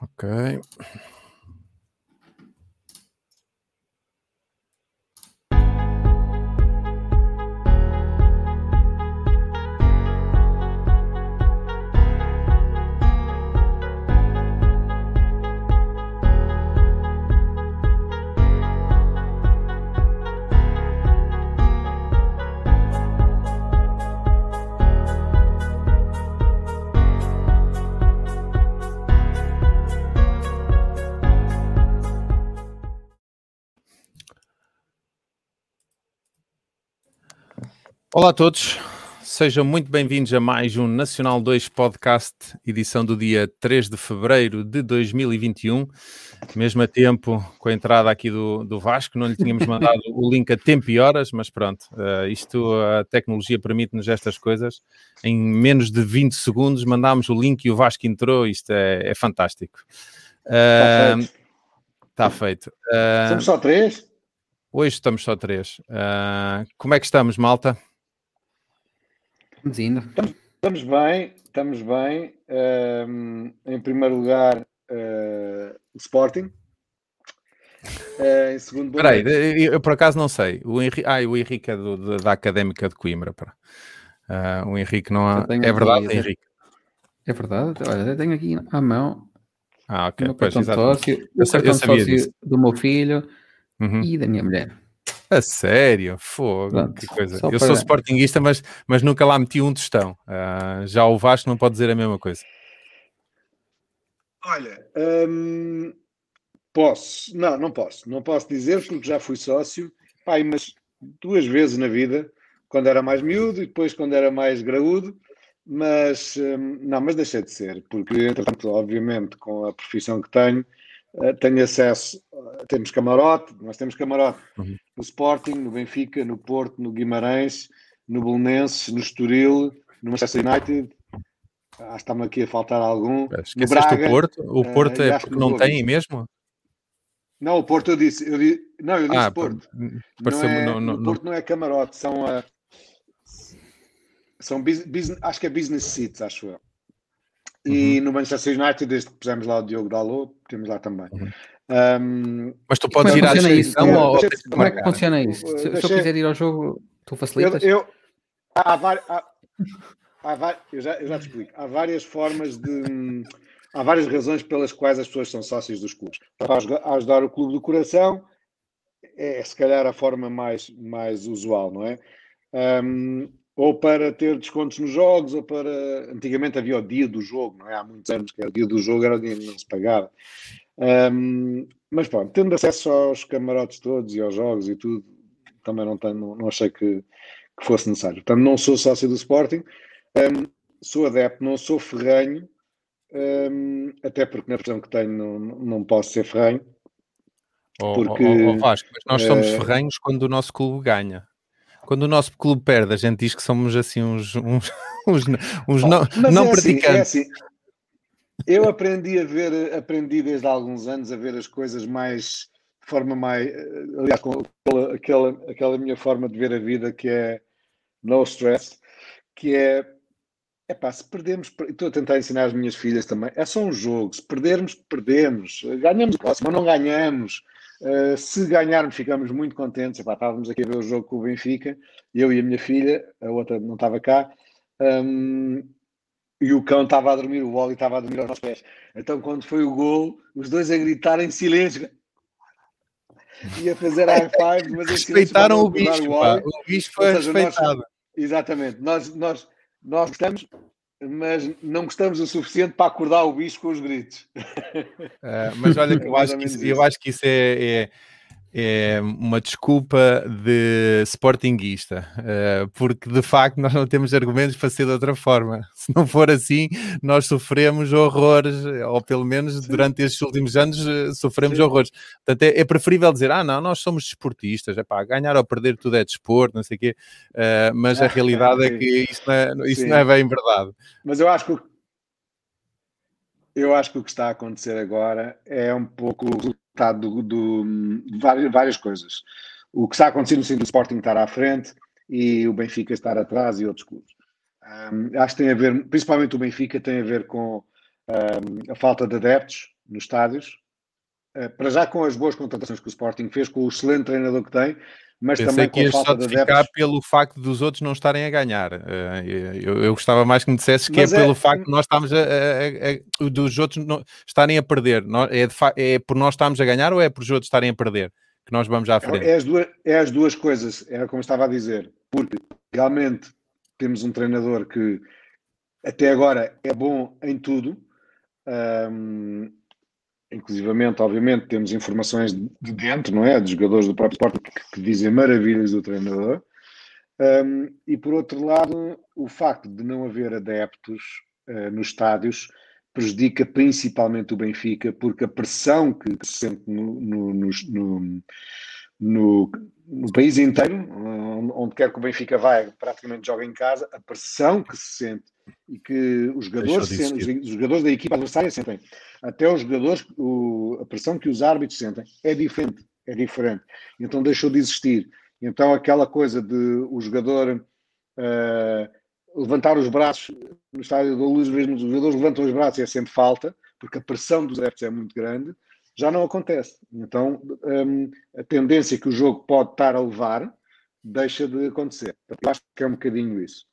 Ok. Olá a todos, sejam muito bem-vindos a mais um Nacional 2 Podcast, edição do dia 3 de fevereiro de 2021. Mesmo a tempo, com a entrada aqui do, do Vasco, não lhe tínhamos mandado o link a tempo e horas, mas pronto, uh, isto, a tecnologia permite-nos estas coisas. Em menos de 20 segundos mandámos o link e o Vasco entrou, isto é, é fantástico. Uh, está feito. Está feito. Uh, Somos só três? Hoje estamos só três. como é que estamos, malta? Estamos indo. Estamos, estamos bem, estamos bem. Um, em primeiro lugar, uh, o Sporting. Uh, em segundo lugar. Peraí, eu por acaso não sei. O Henrique, ah, o Henrique é do, do, da Académica de Coimbra. Uh, o Henrique não há. É verdade, aqui, Henrique? É verdade. Olha, eu tenho aqui à mão. Ah, ok. O meu pois, sócio, o cartão sócio do meu filho uhum. e da minha mulher. A sério? Fogo, Pronto, que coisa. Eu sou sportinguista, mas, mas nunca lá meti um tostão. Uh, já o Vasco não pode dizer a mesma coisa. Olha, hum, posso, não, não posso, não posso dizer porque já fui sócio, pai, mas duas vezes na vida, quando era mais miúdo e depois quando era mais graúdo, mas hum, não, mas deixei de ser, porque entretanto, obviamente, com a profissão que tenho, eh, tenho acesso, eh, temos camarote, nós temos camarote uhum. no Sporting, no Benfica, no Porto, no Guimarães, no Belenenses, no Estoril, no Manchester United. Ah, está-me aqui a faltar algum. Esqueceste Braga, o Porto? O eh, Porto é porque não tem mesmo? Não, o Porto eu disse. Eu disse não, eu disse ah, Porto. Não é, não, não, o Porto não é camarote, são. Uh, são business, acho que é business seats, acho eu. E uhum. no Manchester United, desde que pusemos lá o Diogo Dalot, temos lá também. Uhum. Um, Mas tu podes ir à descrição ou... Como é que funciona isso? Se, se eu quiser ir ao jogo, tu facilitas? Eu, eu há, há, há, eu, já, eu já te explico. Há várias formas de... Há várias razões pelas quais as pessoas são sócios dos clubes. Para ajudar o clube do coração é se calhar a forma mais, mais usual, não é? Um, ou para ter descontos nos jogos, ou para. Antigamente havia o dia do jogo, não é? Há muitos anos que era o dia do jogo, era o dia que não se pagava. Um, mas pronto, tendo acesso aos camarotes todos e aos jogos e tudo, também não, tenho, não, não achei que, que, fosse necessário. Portanto, não sou sócio do Sporting, um, sou adepto, não sou ferranho, um, até porque na versão que tenho não, não posso ser ferranho. Porque, oh, oh, oh Vasco, mas nós somos uh, ferranhos quando o nosso clube ganha quando o nosso clube perde, a gente diz que somos assim uns, uns, uns, uns não, não é praticantes. Assim, é assim. Eu aprendi a ver, aprendi desde há alguns anos a ver as coisas mais de forma mais, aliás, com aquela, aquela, aquela minha forma de ver a vida que é no stress, que é é pá, se perdemos, estou a tentar ensinar as minhas filhas também, é só um jogo, se perdermos, perdemos, ganhamos o próximo, não ganhamos, Uh, se ganharmos, ficamos muito contentes. Epá, estávamos aqui a ver o jogo com o Benfica, eu e a minha filha, a outra não estava cá, um, e o cão estava a dormir, o Wally estava a dormir aos nossos pés. Então, quando foi o gol, os dois a gritar em silêncio e a fazer high five, mas respeitaram o bicho, o, o bicho foi seja, respeitado. Nós, exatamente, nós, nós, nós estamos mas não gostamos o suficiente para acordar o bicho com os gritos. Uh, mas olha, eu, acho que isso, eu acho que isso é, é, é uma desculpa de sportinguista, uh, porque de facto nós não temos argumentos para ser de outra forma. Se não for assim, nós sofremos horrores, ou pelo menos Sim. durante estes últimos anos uh, sofremos Sim. horrores. Portanto, é, é, preferível dizer, ah, não, nós somos desportistas, é pá, ganhar ou perder tudo é desporto, não sei o quê, uh, mas a ah, realidade é que isso não é, isso não é bem verdade. Mas eu acho que eu acho que o que está a acontecer agora é um pouco do, do, de várias, várias coisas. O que está acontecendo no sentido do Sporting estar à frente e o Benfica estar atrás e outros clubes. Um, acho que tem a ver, principalmente o Benfica, tem a ver com um, a falta de adeptos nos estádios, uh, para já com as boas contratações que o Sporting fez, com o excelente treinador que tem, mas Pensei também com a falta de adeptos. pelo facto dos outros não estarem a ganhar. Uh, eu, eu, gostava mais que me dissesse que é, é, pelo facto de nós estamos a, a, a, dos outros não, estarem a perder. É, de, é por nós estarmos a ganhar ou é por os outros estarem a perder? Que nós vamos à é, frente. É as duas, é as duas coisas, era como estava a dizer, porque realmente temos um treinador que até agora é bom em tudo. Um, inclusivamente, obviamente, temos informações de dentro, não é? Dos jogadores do próprio Sporting que, que dizem maravilhas do treinador. Um, e por outro lado, o facto de não haver adeptos uh, nos estádios prejudica principalmente o Benfica, porque a pressão que, se sente no, no, no, no, no país inteiro, onde quer que o Benfica vá, praticamente joga em casa, a pressão que se sente e que os jogadores, sentem, os jogadores da equipa adversária sentem, até os jogadores, o, a pressão que os árbitros sentem, é diferente, é diferente. Então deixou de existir. Então aquela coisa de o jogador uh, levantar os braços no estádio da Luz, mesmo os jogadores levantam os braços e é sempre falta, porque a pressão dos adeptos é muito grande, já não acontece. Então um, a tendência que o jogo pode estar a levar deixa de acontecer. Eu acho que é um bocadinho isso.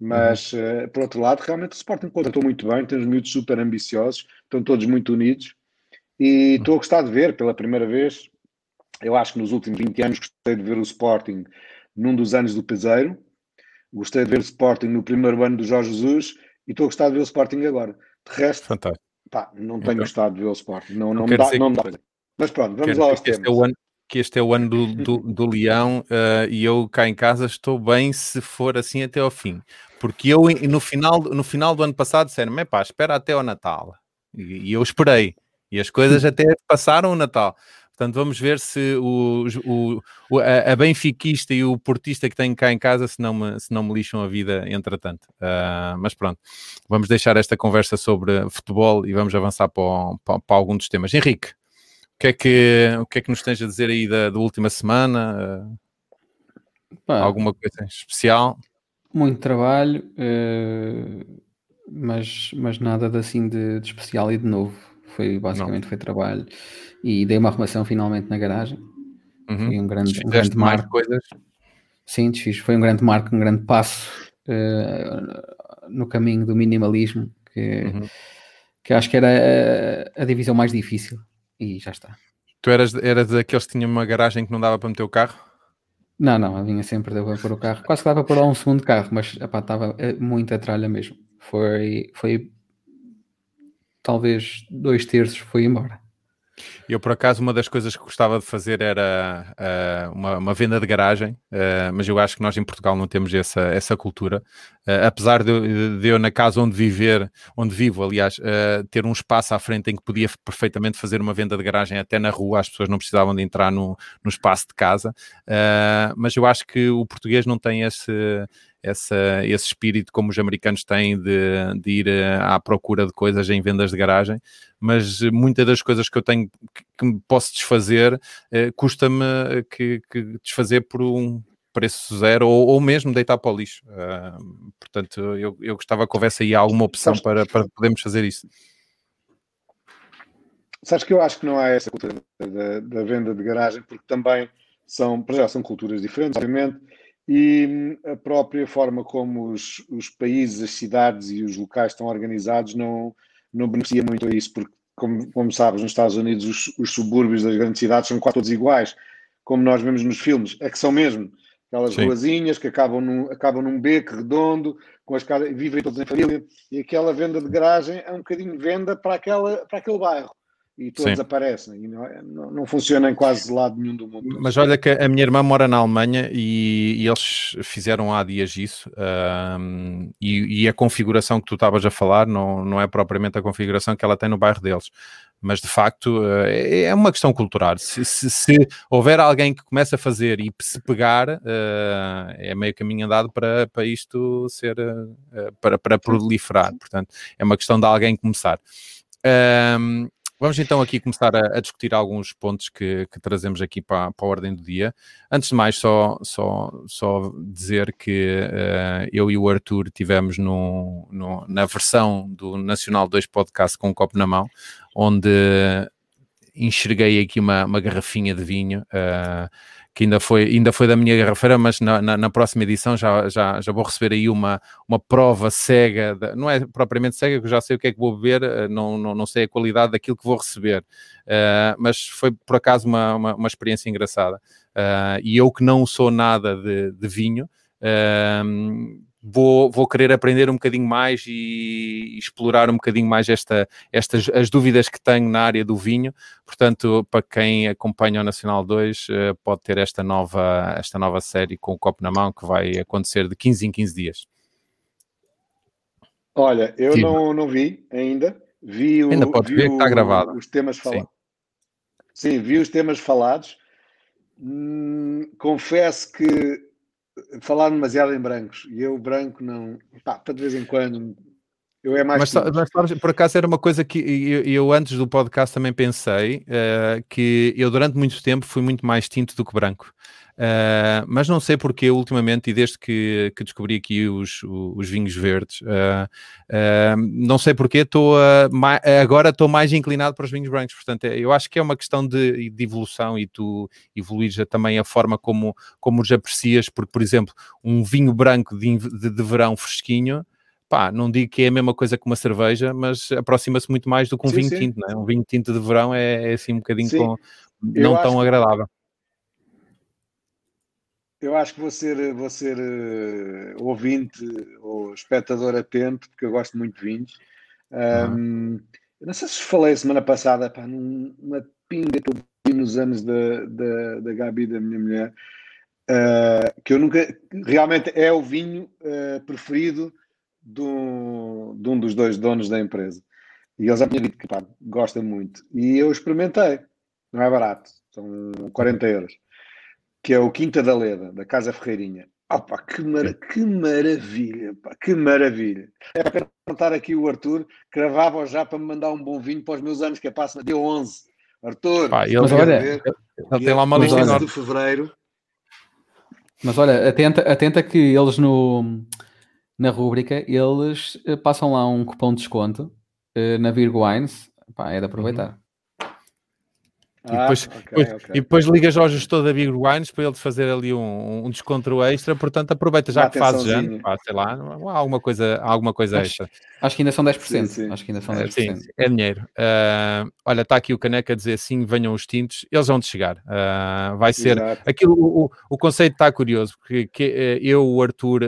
Mas, uhum. uh, por outro lado, realmente o Sporting contratou muito bem, temos miúdos super ambiciosos, estão todos muito unidos e estou a gostar de ver pela primeira vez. Eu acho que nos últimos 20 anos gostei de ver o Sporting num dos anos do Peseiro, gostei de ver o Sporting no primeiro ano do Jorge Jesus e estou a gostar de ver o Sporting agora. De resto, Fantástico. Pá, não tenho então, gostado de ver o Sporting, não, não, me dá, não me dá. Mas pronto, vamos lá aos temas. É o ano, que este é o ano do, do, do Leão uh, e eu cá em casa estou bem se for assim até ao fim. Porque eu no final, no final do ano passado disseram-me, pá, espera até ao Natal. E, e, eu esperei. E as coisas até passaram o Natal. Portanto, vamos ver se o, o, a, a benfiquista e o portista que tenho cá em casa se não me, se não me lixam a vida entretanto. Uh, mas pronto, vamos deixar esta conversa sobre futebol e vamos avançar para, para, para algum dos temas. Henrique, o que é que, o que, é que nos tens a dizer aí da, da última semana? Uh, alguma coisa especial? Muito trabalho, uh, mas, mas nada de, assim de, de, especial e de novo. Foi basicamente Não. foi trabalho e dei uma arrumação finalmente na garagem. Uhum. Foi um grande, um grande marco. Coisas. Sim, desfiz. Foi um grande marco, um grande passo uh, no caminho do minimalismo, que, uhum. que acho que era a, a divisão mais difícil e já está. Tu eras, eras daqueles que tinham uma garagem que não dava para meter o carro? Não, não, a vinha sempre deu para pôr o carro. Quase que dava para pôr lá um segundo carro, mas estava eh, muita tralha mesmo. Foi, foi talvez dois terços foi embora. Eu, por acaso, uma das coisas que gostava de fazer era uh, uma, uma, venda de garagem, uh, mas eu acho que nós em Portugal não temos essa, essa cultura. Uh, apesar de, de, eu, na casa onde viver, onde vivo, aliás, ter um espaço à frente em que podia perfeitamente fazer uma venda de garagem até na rua, as pessoas não precisavam de entrar no, no espaço de casa, mas eu acho que o português não tem esse essa, esse espírito como os americanos têm de, de ir eh, à procura de coisas em vendas de garagem, mas muitas das coisas que eu tenho que, que posso desfazer eh, custa-me eh, que, que, desfazer por um preço zero ou, ou mesmo deitar para o lixo. Uh, portanto, eu, eu gostava que houvesse aí alguma opção para, para podermos fazer isso. Sabes que eu acho que não há essa cultura da, da venda de garagem, porque também são, para já são culturas diferentes, obviamente, e hum, a própria forma como os, os países, as cidades e os locais estão organizados não, não beneficia muito a isso, porque, como, como sabes, nos Estados Unidos os, os subúrbios das grandes cidades são quase todos iguais, como nós vemos nos filmes, é que são mesmo aquelas Sim. ruazinhas que acabam num, acabam num beco redondo, com as casas, vivem todos em família, e aquela venda de garagem é um bocadinho venda para, aquela, para aquele bairro e todos Sim. aparecem e não, é, não, não, funciona em quase lado nenhum do mundo. Mas olha que a minha irmã mora na Alemanha e, e eles fizeram há dias isso um, e, e, a configuração que tu estavas a falar não, não é propriamente a configuração que ela tem no bairro deles. Mas de facto eh, é uma questão cultural. Se, se, se houver alguém que comece a fazer e se pegar, uh, é meio caminho andado para, para isto ser uh, para, para proliferar. Portanto, é uma questão de alguém começar. Um, Vamos então aqui começar a, a discutir alguns pontos que, que trazemos aqui para, para, a ordem do dia. Antes de mais, só, só, só dizer que uh, eu e o Arthur tivemos no, no, na versão do Nacional 2 Podcast com um copo na mão, onde enxerguei aqui uma, uma garrafinha de vinho. Uh, que ainda foi, ainda foi da minha garrafeira, mas na, na, na, próxima edição já, já, já vou receber aí uma, uma prova cega, de, não é propriamente cega, que eu já sei o que é que vou beber, eh, não, não, não sei a qualidade daquilo que vou receber, uh, mas foi por acaso uma, uma, uma experiência engraçada. Uh, e eu que não sou nada de, de vinho, uh, vou, vou querer aprender um bocadinho mais e, e, explorar um bocadinho mais esta, estas as dúvidas que tenho na área do vinho. Portanto, para quem acompanha o Nacional 2, uh, pode ter esta nova, esta nova série com o copo na mão que vai acontecer de 15 em 15 dias. Olha, eu não, não vi ainda. Vi o, ainda pode ver que está gravado. Os temas falados. Sim. Sim, vi os temas falados. Hum, confesso que falar demasiado em brancos e eu branco não, pá, para de vez em quando eu é mais. Mas, mas por acaso era uma coisa que eu, eu antes do podcast também pensei uh, que eu durante muito tempo fui muito mais tinto do que branco. Uh, mas não sei porque ultimamente, e desde que, que descobri aqui os, os vinhos verdes, uh, uh, não sei porque estou agora estou mais inclinado para os vinhos brancos. Portanto, é, eu acho que é uma questão de, de evolução e tu evoluís também a forma como, como os aprecias, porque, por exemplo, um vinho branco de, de, de verão fresquinho. Pá, não digo que é a mesma coisa que uma cerveja, mas aproxima-se muito mais do que um sim, vinho sim. tinto, não é? Um vinho tinto de verão é, é assim um bocadinho com, não tão agradável eu acho que vou ser, vou ser uh, ouvinte ou espectador atento, porque eu gosto muito de vinhos. Um, uhum. Não sei se falei semana passada, pá, numa pinga que eu vi nos anos da, da, da Gabi, da minha mulher, uh, que eu nunca. Realmente é o vinho uh, preferido do, de um dos dois donos da empresa. E eles já tinham dito que pá, gosta muito. E eu experimentei. Não é barato, são 40 euros que é o Quinta da Leda, da Casa Ferreirinha. Opa, que, mara que maravilha, pá, que maravilha. É para perguntar aqui o Arthur, cravava já para me mandar um bom vinho para os meus anos, que é passa dia 11. Arthur, pá, ele, olha, ver, ele tem lá uma lista de fevereiro. Mas olha, atenta, atenta que eles no, na rúbrica, eles eh, passam lá um cupom de desconto uh, na Virgo Wines. Pá, é de aproveitar. Uhum. E depois, ah, okay, depois, okay. e depois ligas ao gestor da Big Wines para ele te fazer ali um, um desconto extra, portanto aproveita já que fazes já, pá, sei lá, há alguma coisa, alguma coisa acho, extra. Acho que ainda são 10%. Sim, sim. Acho que ainda são 10%. Sim, é dinheiro. Uh, olha, está aqui o Caneca a dizer assim: venham os tintos, eles vão de chegar. Uh, vai ser aquilo, o, o conceito está curioso, porque que, uh, eu, o Arthur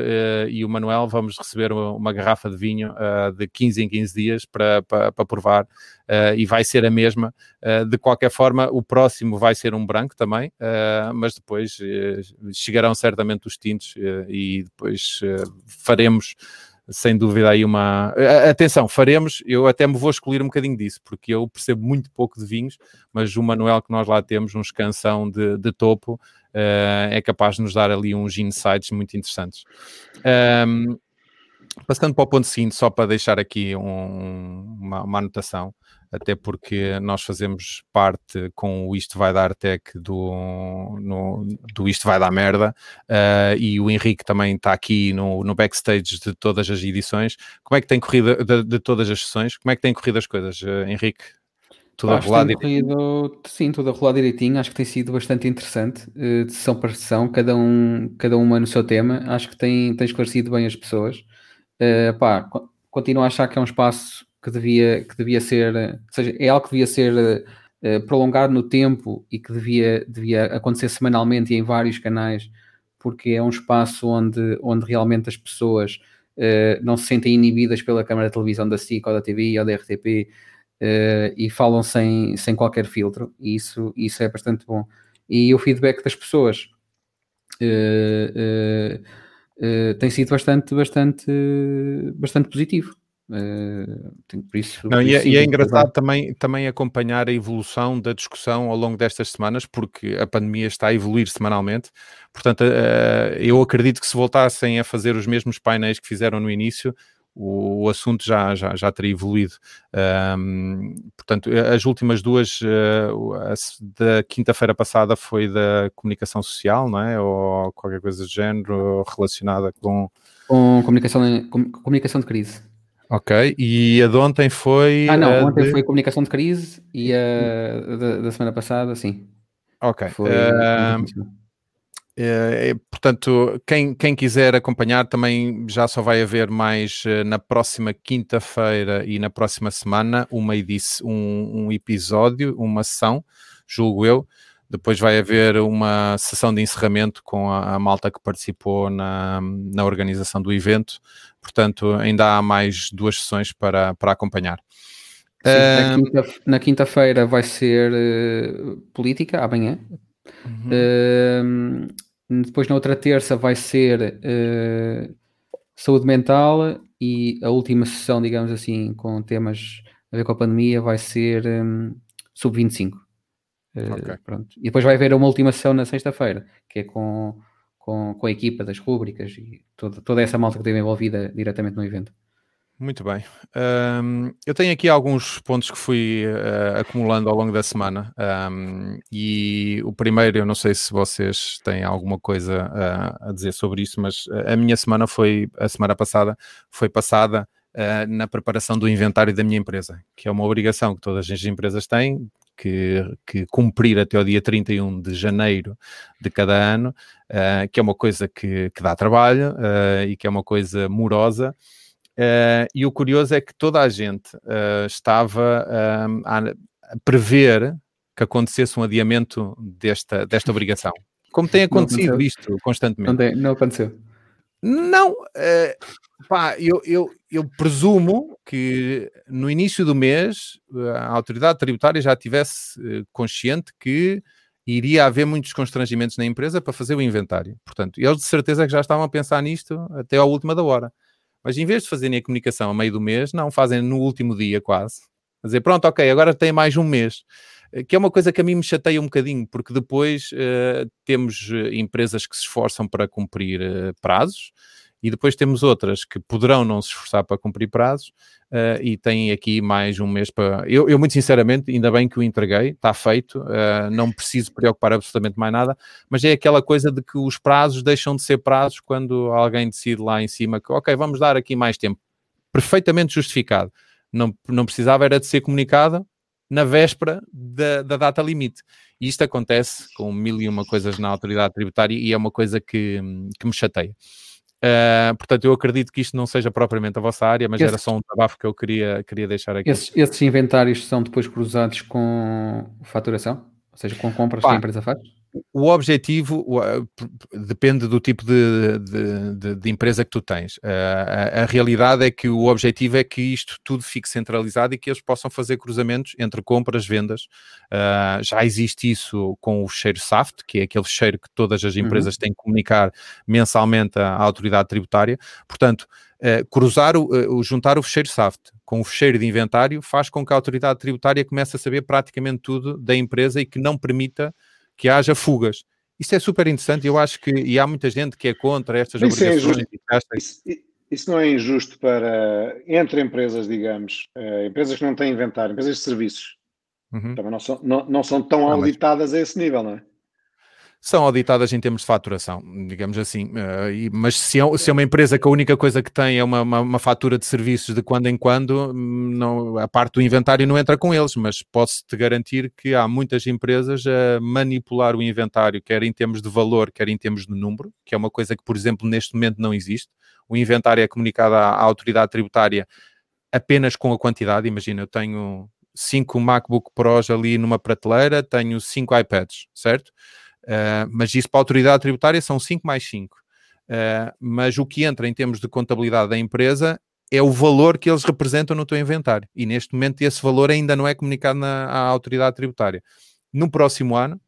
e o Manuel vamos receber uma, uma garrafa de vinho de 15 em 15 dias para, para, para provar uh, e vai ser a mesma. Uh, de qualquer forma, o próximo vai ser um branco também, uh, mas depois chegarão certamente os tintos e depois faremos sem dúvida aí uma. Atenção, faremos, eu até me vou escolher um bocadinho disso, porque eu percebo muito pouco de vinhos, mas o Manuel que nós lá temos, um escansão de, de topo, uh, é capaz de nos dar ali uns insights muito interessantes. Um, passando para o ponto seguinte, só para deixar aqui um, uma, uma anotação até porque nós fazemos parte com o Isto Vai Dar Tech do, no, do Isto Vai Dar Merda uh, e o Henrique também está aqui no, no backstage de todas as edições. Como é que tem corrido, de, de todas as sessões, como é que tem corrido as coisas, uh, Henrique? Tudo Acho a rolar corrido, sim, tudo a rolar direitinho. Acho que tem sido bastante interessante, uh, de sessão para sessão, cada, um, cada uma no seu tema. Acho que tem, tem esclarecido bem as pessoas. Uh, pá, continuo a achar que é um espaço que devia, que devia ser, ou seja, é algo que devia ser uh, prolongado no tempo e que devia, devia acontecer semanalmente e em vários canais, porque é um espaço onde, onde realmente as pessoas uh, não se sentem inibidas pela câmara de televisão da SIC ou da TV ou da RTP uh, e falam sem, sem qualquer filtro, e isso, isso é bastante bom. E o feedback das pessoas tem sido bastante, bastante, bastante positivo. Uh, por isso, Não, e, é, e, é, engraçado também, também acompanhar a evolução da discussão ao longo destas semanas, porque a pandemia está a evoluir semanalmente. Portanto, uh, eu acredito que se voltassem a fazer os mesmos painéis que fizeram no início, o, o assunto já, já, já teria evoluído. Um, portanto, as últimas duas, uh, da quinta-feira passada foi da comunicação social, não é? Ou qualquer coisa do género relacionada com. Com comunicação, com, comunicação de crise. Ok, e a de ontem foi. Ah, não, ontem de... foi comunicação de crise e a da, da semana passada, sim. Ok. Foi, uh, é, portanto, quem, quem quiser acompanhar também já só vai haver mais uh, na próxima quinta-feira e na próxima semana uma edição, um, um, episódio, uma sessão, julgo eu. Depois vai haver uma sessão de encerramento com a, a malta que participou na, na organização do evento. Portanto, ainda há mais duas sessões para, para acompanhar. Sim, na quinta-feira quinta vai ser uh, política, amanhã. Uhum. Uh, depois, na outra terça, vai ser uh, saúde mental e a última sessão, digamos assim, com temas a ver com a pandemia, vai ser um, sub-25. Okay. pronto. E depois vai haver uma última sessão na sexta-feira, que é com, com, com a equipa das rúbricas e toda, toda essa malta que esteve envolvida diretamente no evento. Muito bem. Um, eu tenho aqui alguns pontos que fui uh, acumulando ao longo da semana. Um, e o primeiro, eu não sei se vocês têm alguma coisa uh, a dizer sobre isso, mas a minha semana foi, a semana passada, foi passada uh, na preparação do inventário da minha empresa, que é uma obrigação que todas as empresas têm, que, que, cumprir até o dia 31 de janeiro de cada ano, uh, que é uma coisa que, que dá trabalho uh, e que é uma coisa morosa. Uh, e o curioso é que toda a gente estava a prever que acontecesse um adiamento desta, desta obrigação. Como tem acontecido isto constantemente. Não, tem, não aconteceu. Não, pá, eu, eu, eu presumo que no início do mês a autoridade tributária já tivesse consciente que iria haver muitos constrangimentos na empresa para fazer o inventário. Portanto, eles de certeza que já estavam a pensar nisto até à última da hora. Mas em vez de fazerem a comunicação a meio do mês, não, fazem no último dia quase. A dizer, pronto, ok, agora tem mais um mês. Eh, que é uma coisa que a mim me chateia um bocadinho, porque depois uh, temos uh, empresas que se esforçam para cumprir uh, prazos e depois temos outras que poderão não se esforçar para cumprir prazos uh, e têm aqui mais um mês para. Eu, eu, muito sinceramente, ainda bem que o entreguei, está feito, uh, não preciso preocupar absolutamente mais nada, mas é aquela coisa de que os prazos deixam de ser prazos quando alguém decide lá em cima que, ok, vamos dar aqui mais tempo. Perfeitamente justificado. Não, não precisava era de ser comunicado na véspera da, da data limite. E isto acontece com mil e uma coisas na autoridade tributária e é uma coisa que, que me chateia. Uh, portanto, eu acredito que isto não seja propriamente a vossa área, mas Esse, era só um tabafo que eu queria, queria deixar aqui. Esses, esses inventários são depois cruzados com faturação? Ou seja, com compras Pá, que a empresa faz? O objetivo depende do tipo de, de, de, de empresa que tu tens. a, a, realidade é que o objetivo é que isto tudo fique centralizado e que eles possam fazer cruzamentos entre compras, vendas. Uh, já existe isso com o fecheiro SAFT, que é aquele fecheiro que todas as empresas uhum. têm que comunicar mensalmente à, à autoridade tributária. Portanto, uh, cruzar o, uh, juntar o fecheiro SAFT com o fecheiro de inventário faz com que a autoridade tributária comece a saber praticamente tudo da empresa e que não permita que haja fugas. Isso é super interessante eu acho que e há muita gente que é contra estas isso é obrigações. É isso, isso, não é injusto para, entre empresas, digamos, uh, empresas que não têm inventário, empresas de serviços, uhum. também não são, não, não são tão não, auditadas mas... a esse nível, não é? São auditadas em termos de faturação, digamos assim. Uh, mas se é, se é, uma empresa que a única coisa que tem é uma, uma, uma, fatura de serviços de quando em quando, não, a parte do inventário não entra com eles, mas posso-te garantir que há muitas empresas a manipular o inventário, quer em termos de valor, quer em termos de número, que é uma coisa que, por exemplo, neste momento não existe. O inventário é comunicado à, à autoridade tributária apenas com a quantidade. Imagina, eu tenho cinco MacBook Pros ali numa prateleira, tenho cinco iPads, certo? Uh, mas isso para a autoridade tributária são 5 mais 5. Uh, ah, mas o que entra em termos de contabilidade da empresa é o valor que eles representam no teu inventário. E neste momento esse valor ainda não é comunicado na, à autoridade tributária. No próximo ano,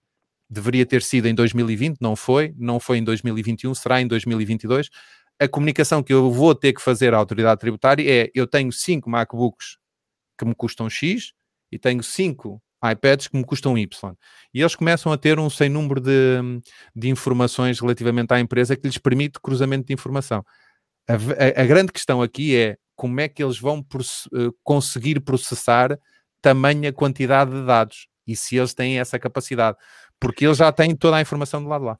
deveria ter sido em 2020, não foi, não foi em 2021, será em 2022. A comunicação que eu vou ter que fazer à autoridade tributária é: eu tenho 5 MacBooks que me custam X e tenho 5 iPads que me custam Y. E eles começam a ter um sem número de, de informações relativamente à empresa que lhes permite cruzamento de informação. A, a, a grande questão aqui é como é que eles vão uh, conseguir processar tamanha quantidade de dados e se eles têm essa capacidade, porque eles já têm toda a informação do lado lá.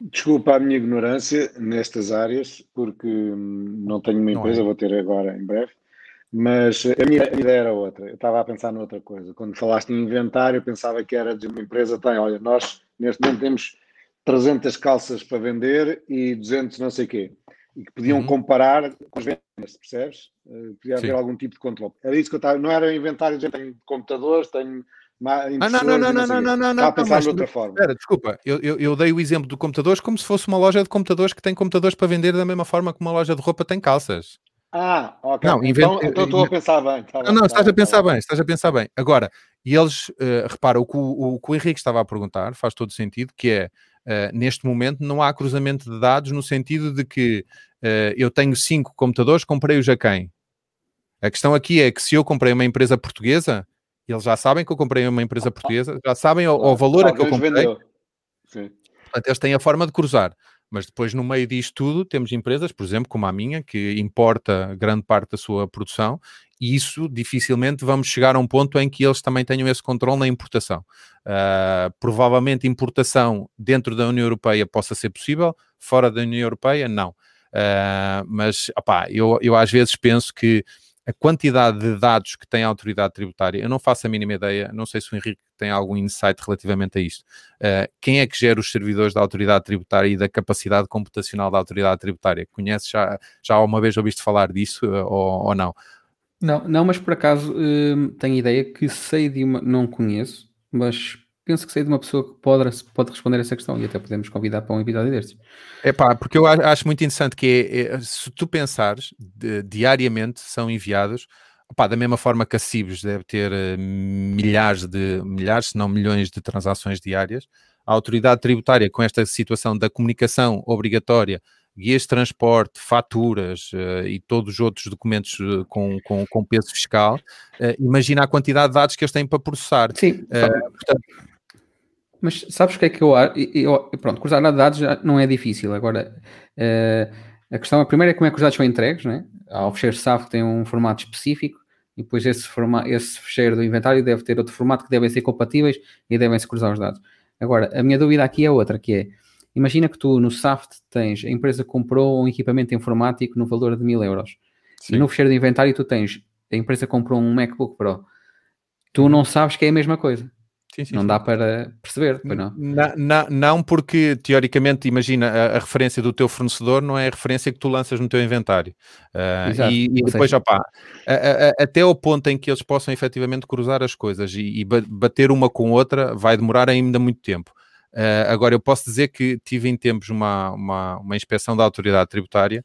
Desculpa a minha ignorância nestas áreas, porque hum, não tenho uma empresa, é. vou ter agora em breve, mas a minha ideia era outra. Eu estava a pensar noutra coisa. Quando falaste em inventário, eu pensava que era de uma empresa tem, olha, nós neste momento temos 300 calças para vender e 200 não sei quê. E que podiam uhum. comparar com as vendas, percebes? Uh, podia haver Sim. algum tipo de controle. Era isso que eu estava. Não era inventário, de tenho computadores, tenho ah, não, não, não, não, não, não, não, não, pensar de outra forma. Espera, desculpa, eu, eu, eu, dei o exemplo do computadores como se fosse uma loja de computadores que tem computadores para vender da mesma forma que uma loja de roupa tem calças. Ah, ok. Não, invent... então, então estou a pensar bem. Tá não, não, tá estás a pensar tá bem, estás a pensar bem. Agora, e eles, uh, repara, o que o, o, o Henrique estava a perguntar faz todo sentido, que é, uh, neste momento não há cruzamento de dados no sentido de que uh, eu tenho cinco computadores, comprei-os a quem? A questão aqui é que se eu comprei uma empresa portuguesa, eles já sabem que eu comprei uma empresa portuguesa, já sabem o, o valor a que eu comprei. Sim. Portanto, eles têm a forma de cruzar. Mas depois, no meio disto tudo, temos empresas, por exemplo, como a minha, que importa grande parte da sua produção, e isso dificilmente vamos chegar a um ponto em que eles também tenham esse controle na importação. Uh, provavelmente importação dentro da União Europeia possa ser possível, fora da União Europeia, não. Uh, mas, opá, eu, eu às vezes penso que a quantidade de dados que tem a autoridade tributária, eu não faço a mínima ideia, não sei se o Henrique tem algum insight relativamente a isto. Uh, quem é que gera os servidores da autoridade tributária e da capacidade computacional da autoridade tributária? Conheces já, já uma vez ouviste falar disso uh, ou, ou, não? Não, não, mas por acaso uh, tenho ideia que sei de uma, não conheço, mas penso que sei de uma pessoa que pode, pode responder essa questão e até podemos convidar para um episódio destes. É pá, porque eu acho muito interessante que é, é, se tu pensares, de, diariamente são enviados, opá, da mesma forma que a Cibos deve ter uh, milhares de, milhares, se não milhões de transações diárias, a autoridade tributária com esta situação da comunicação obrigatória, guias de transporte, faturas uh, e todos os outros documentos uh, com, com, com, peso fiscal, imagina a quantidade de dados que eles têm para processar. Sim, portanto, mas sabes o que é que eu acho? Pronto, cruzar dados já não é difícil. Agora, uh, a questão, a primeira é como é que os dados são entregues, né? Ao fecheiro SAF tem um formato específico e depois esse, forma, esse fecheiro do inventário deve ter outro formato que devem ser compatíveis e devem-se cruzar os dados. Agora, a minha dúvida aqui é outra, que é, imagina que tu no SAFT tens, a empresa comprou um equipamento informático no valor de mil euros. Sim. E no fecheiro do inventário tu tens, a empresa comprou um MacBook Pro. Tu não sabes que é a mesma coisa. Sim, sim, não sim. dá para perceber, não? Na, na, não, porque teoricamente, imagina, a, a, referência do teu fornecedor não é a referência que tu lanças no teu inventário. Uh, e, e, depois, opá, a, a, até o ponto em que eles possam efetivamente cruzar as coisas e, e bater uma com outra, vai demorar ainda muito tempo. Uh, agora, eu posso dizer que tive em tempos uma, uma, uma inspeção da autoridade tributária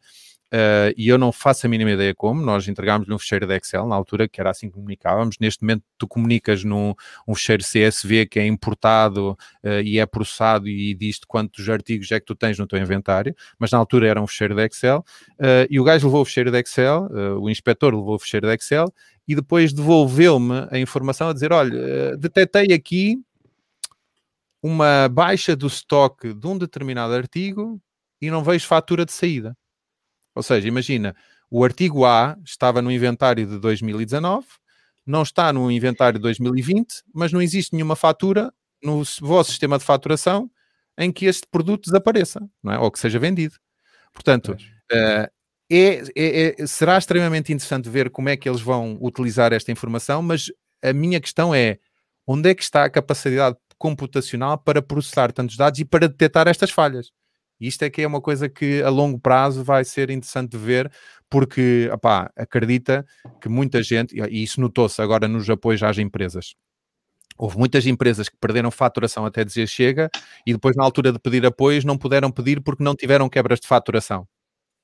Uh, e eu não faço a mínima ideia como, nós entregámos num fecheiro de Excel na altura, que era assim que comunicávamos. Neste momento, tu comunicas num um fecheiro CSV que é importado uh, e é processado e diz quantos artigos é que tu tens no teu inventário, mas na altura era um fecheiro de Excel. Uh, e o gajo levou o fecheiro de Excel, o inspetor levou o fecheiro de Excel e depois devolveu-me a informação a dizer: olha, detetei aqui uma baixa do estoque de um determinado artigo e não vejo fatura de saída. Ou seja, imagina, o artigo A estava no inventário de 2019, não está no inventário de 2020, mas não existe nenhuma fatura no vosso sistema de faturação em que este produto desapareça, não é? ou que seja vendido. Portanto, uh, é, é, é, será extremamente interessante ver como é que eles vão utilizar esta informação, mas a minha questão é onde é que está a capacidade computacional para processar tantos dados e para detectar estas falhas? Isto é que é uma coisa que a longo prazo vai ser interessante de ver, porque opá, acredita que muita gente, e isso notou-se agora nos apoios às empresas, houve muitas empresas que perderam faturação até dizer chega e depois, na altura de pedir apoios, não puderam pedir porque não tiveram quebras de faturação.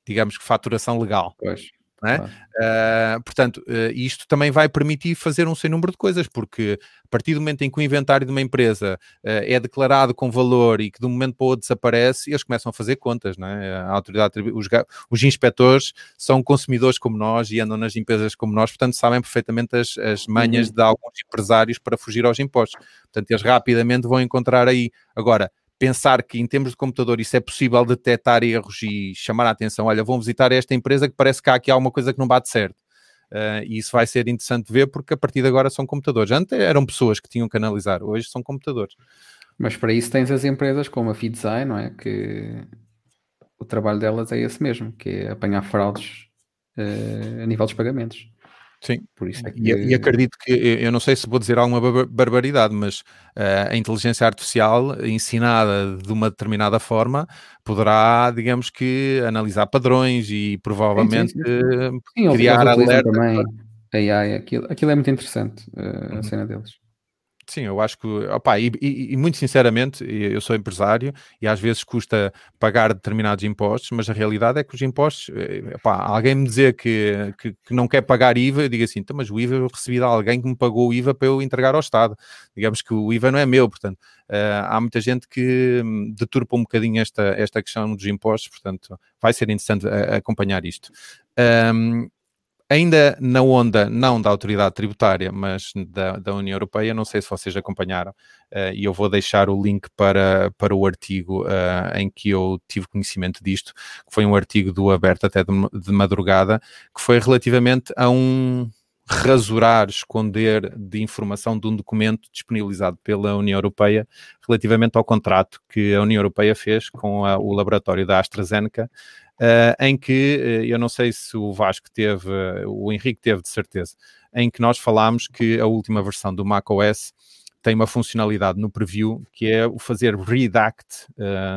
Digamos que faturação legal. Pois. É? Uh, portanto, uh, isto também vai permitir fazer um sem número de coisas, porque a partir do momento em que o inventário de uma empresa uh, é declarado com valor e que de um momento para o outro desaparece, eles começam a fazer contas. Não é? A autoridade, os, os inspectores são consumidores como nós e andam nas empresas como nós, portanto, sabem perfeitamente as, as manhas uhum. de alguns empresários para fugir aos impostos. Portanto, eles rapidamente vão encontrar aí. Agora, pensar que em termos de computador isso é possível detectar erros e chamar a atenção, olha, vão visitar esta empresa que parece que há aqui alguma coisa que não bate certo. Uh, e isso vai ser interessante ver porque a partir de agora são computadores. Antes eram pessoas que tinham que analisar, hoje são computadores. Mas para isso tens as empresas como a FeedZai, não é? Que o trabalho delas é esse mesmo, que é apanhar fraudes uh, a nível dos pagamentos. Sim, por isso é que... e, e, acredito que, eu não sei se vou dizer alguma barbaridade, mas uh, a inteligência artificial ensinada de uma determinada forma poderá, digamos que, analisar padrões e provavelmente sim, sim, sim. criar alerta. Também AI, aquilo, aquilo é muito interessante, uh, uhum. a cena deles. Sim, eu acho que, opa, e, e, e, muito sinceramente, eu sou empresário e às vezes custa pagar determinados impostos, mas a realidade é que os impostos, eh, opa, alguém me dizer que, que, que, não quer pagar IVA, eu digo assim, então, mas o IVA eu recebi de alguém que me pagou o IVA para eu entregar ao Estado. Digamos que o IVA não é meu, portanto, uh, há muita gente que hum, deturpa um bocadinho esta, esta questão dos impostos, portanto, vai ser interessante a acompanhar isto. Um, ainda na onda, não da autoridade tributária, mas da, da União Europeia, não sei se vocês acompanharam, uh, e eu vou deixar o link para, para o artigo uh, em que eu tive conhecimento disto, que foi um artigo do Aberto até de, de madrugada, que foi relativamente a um rasurar, esconder de informação de um documento disponibilizado pela União Europeia relativamente ao contrato que a União Europeia fez com a, o laboratório da AstraZeneca em que uh, eu não sei se o Vasco teve, uh, o Henrique teve de certeza, em que nós falámos que a última versão do macOS tem uma funcionalidade no preview que é o fazer redact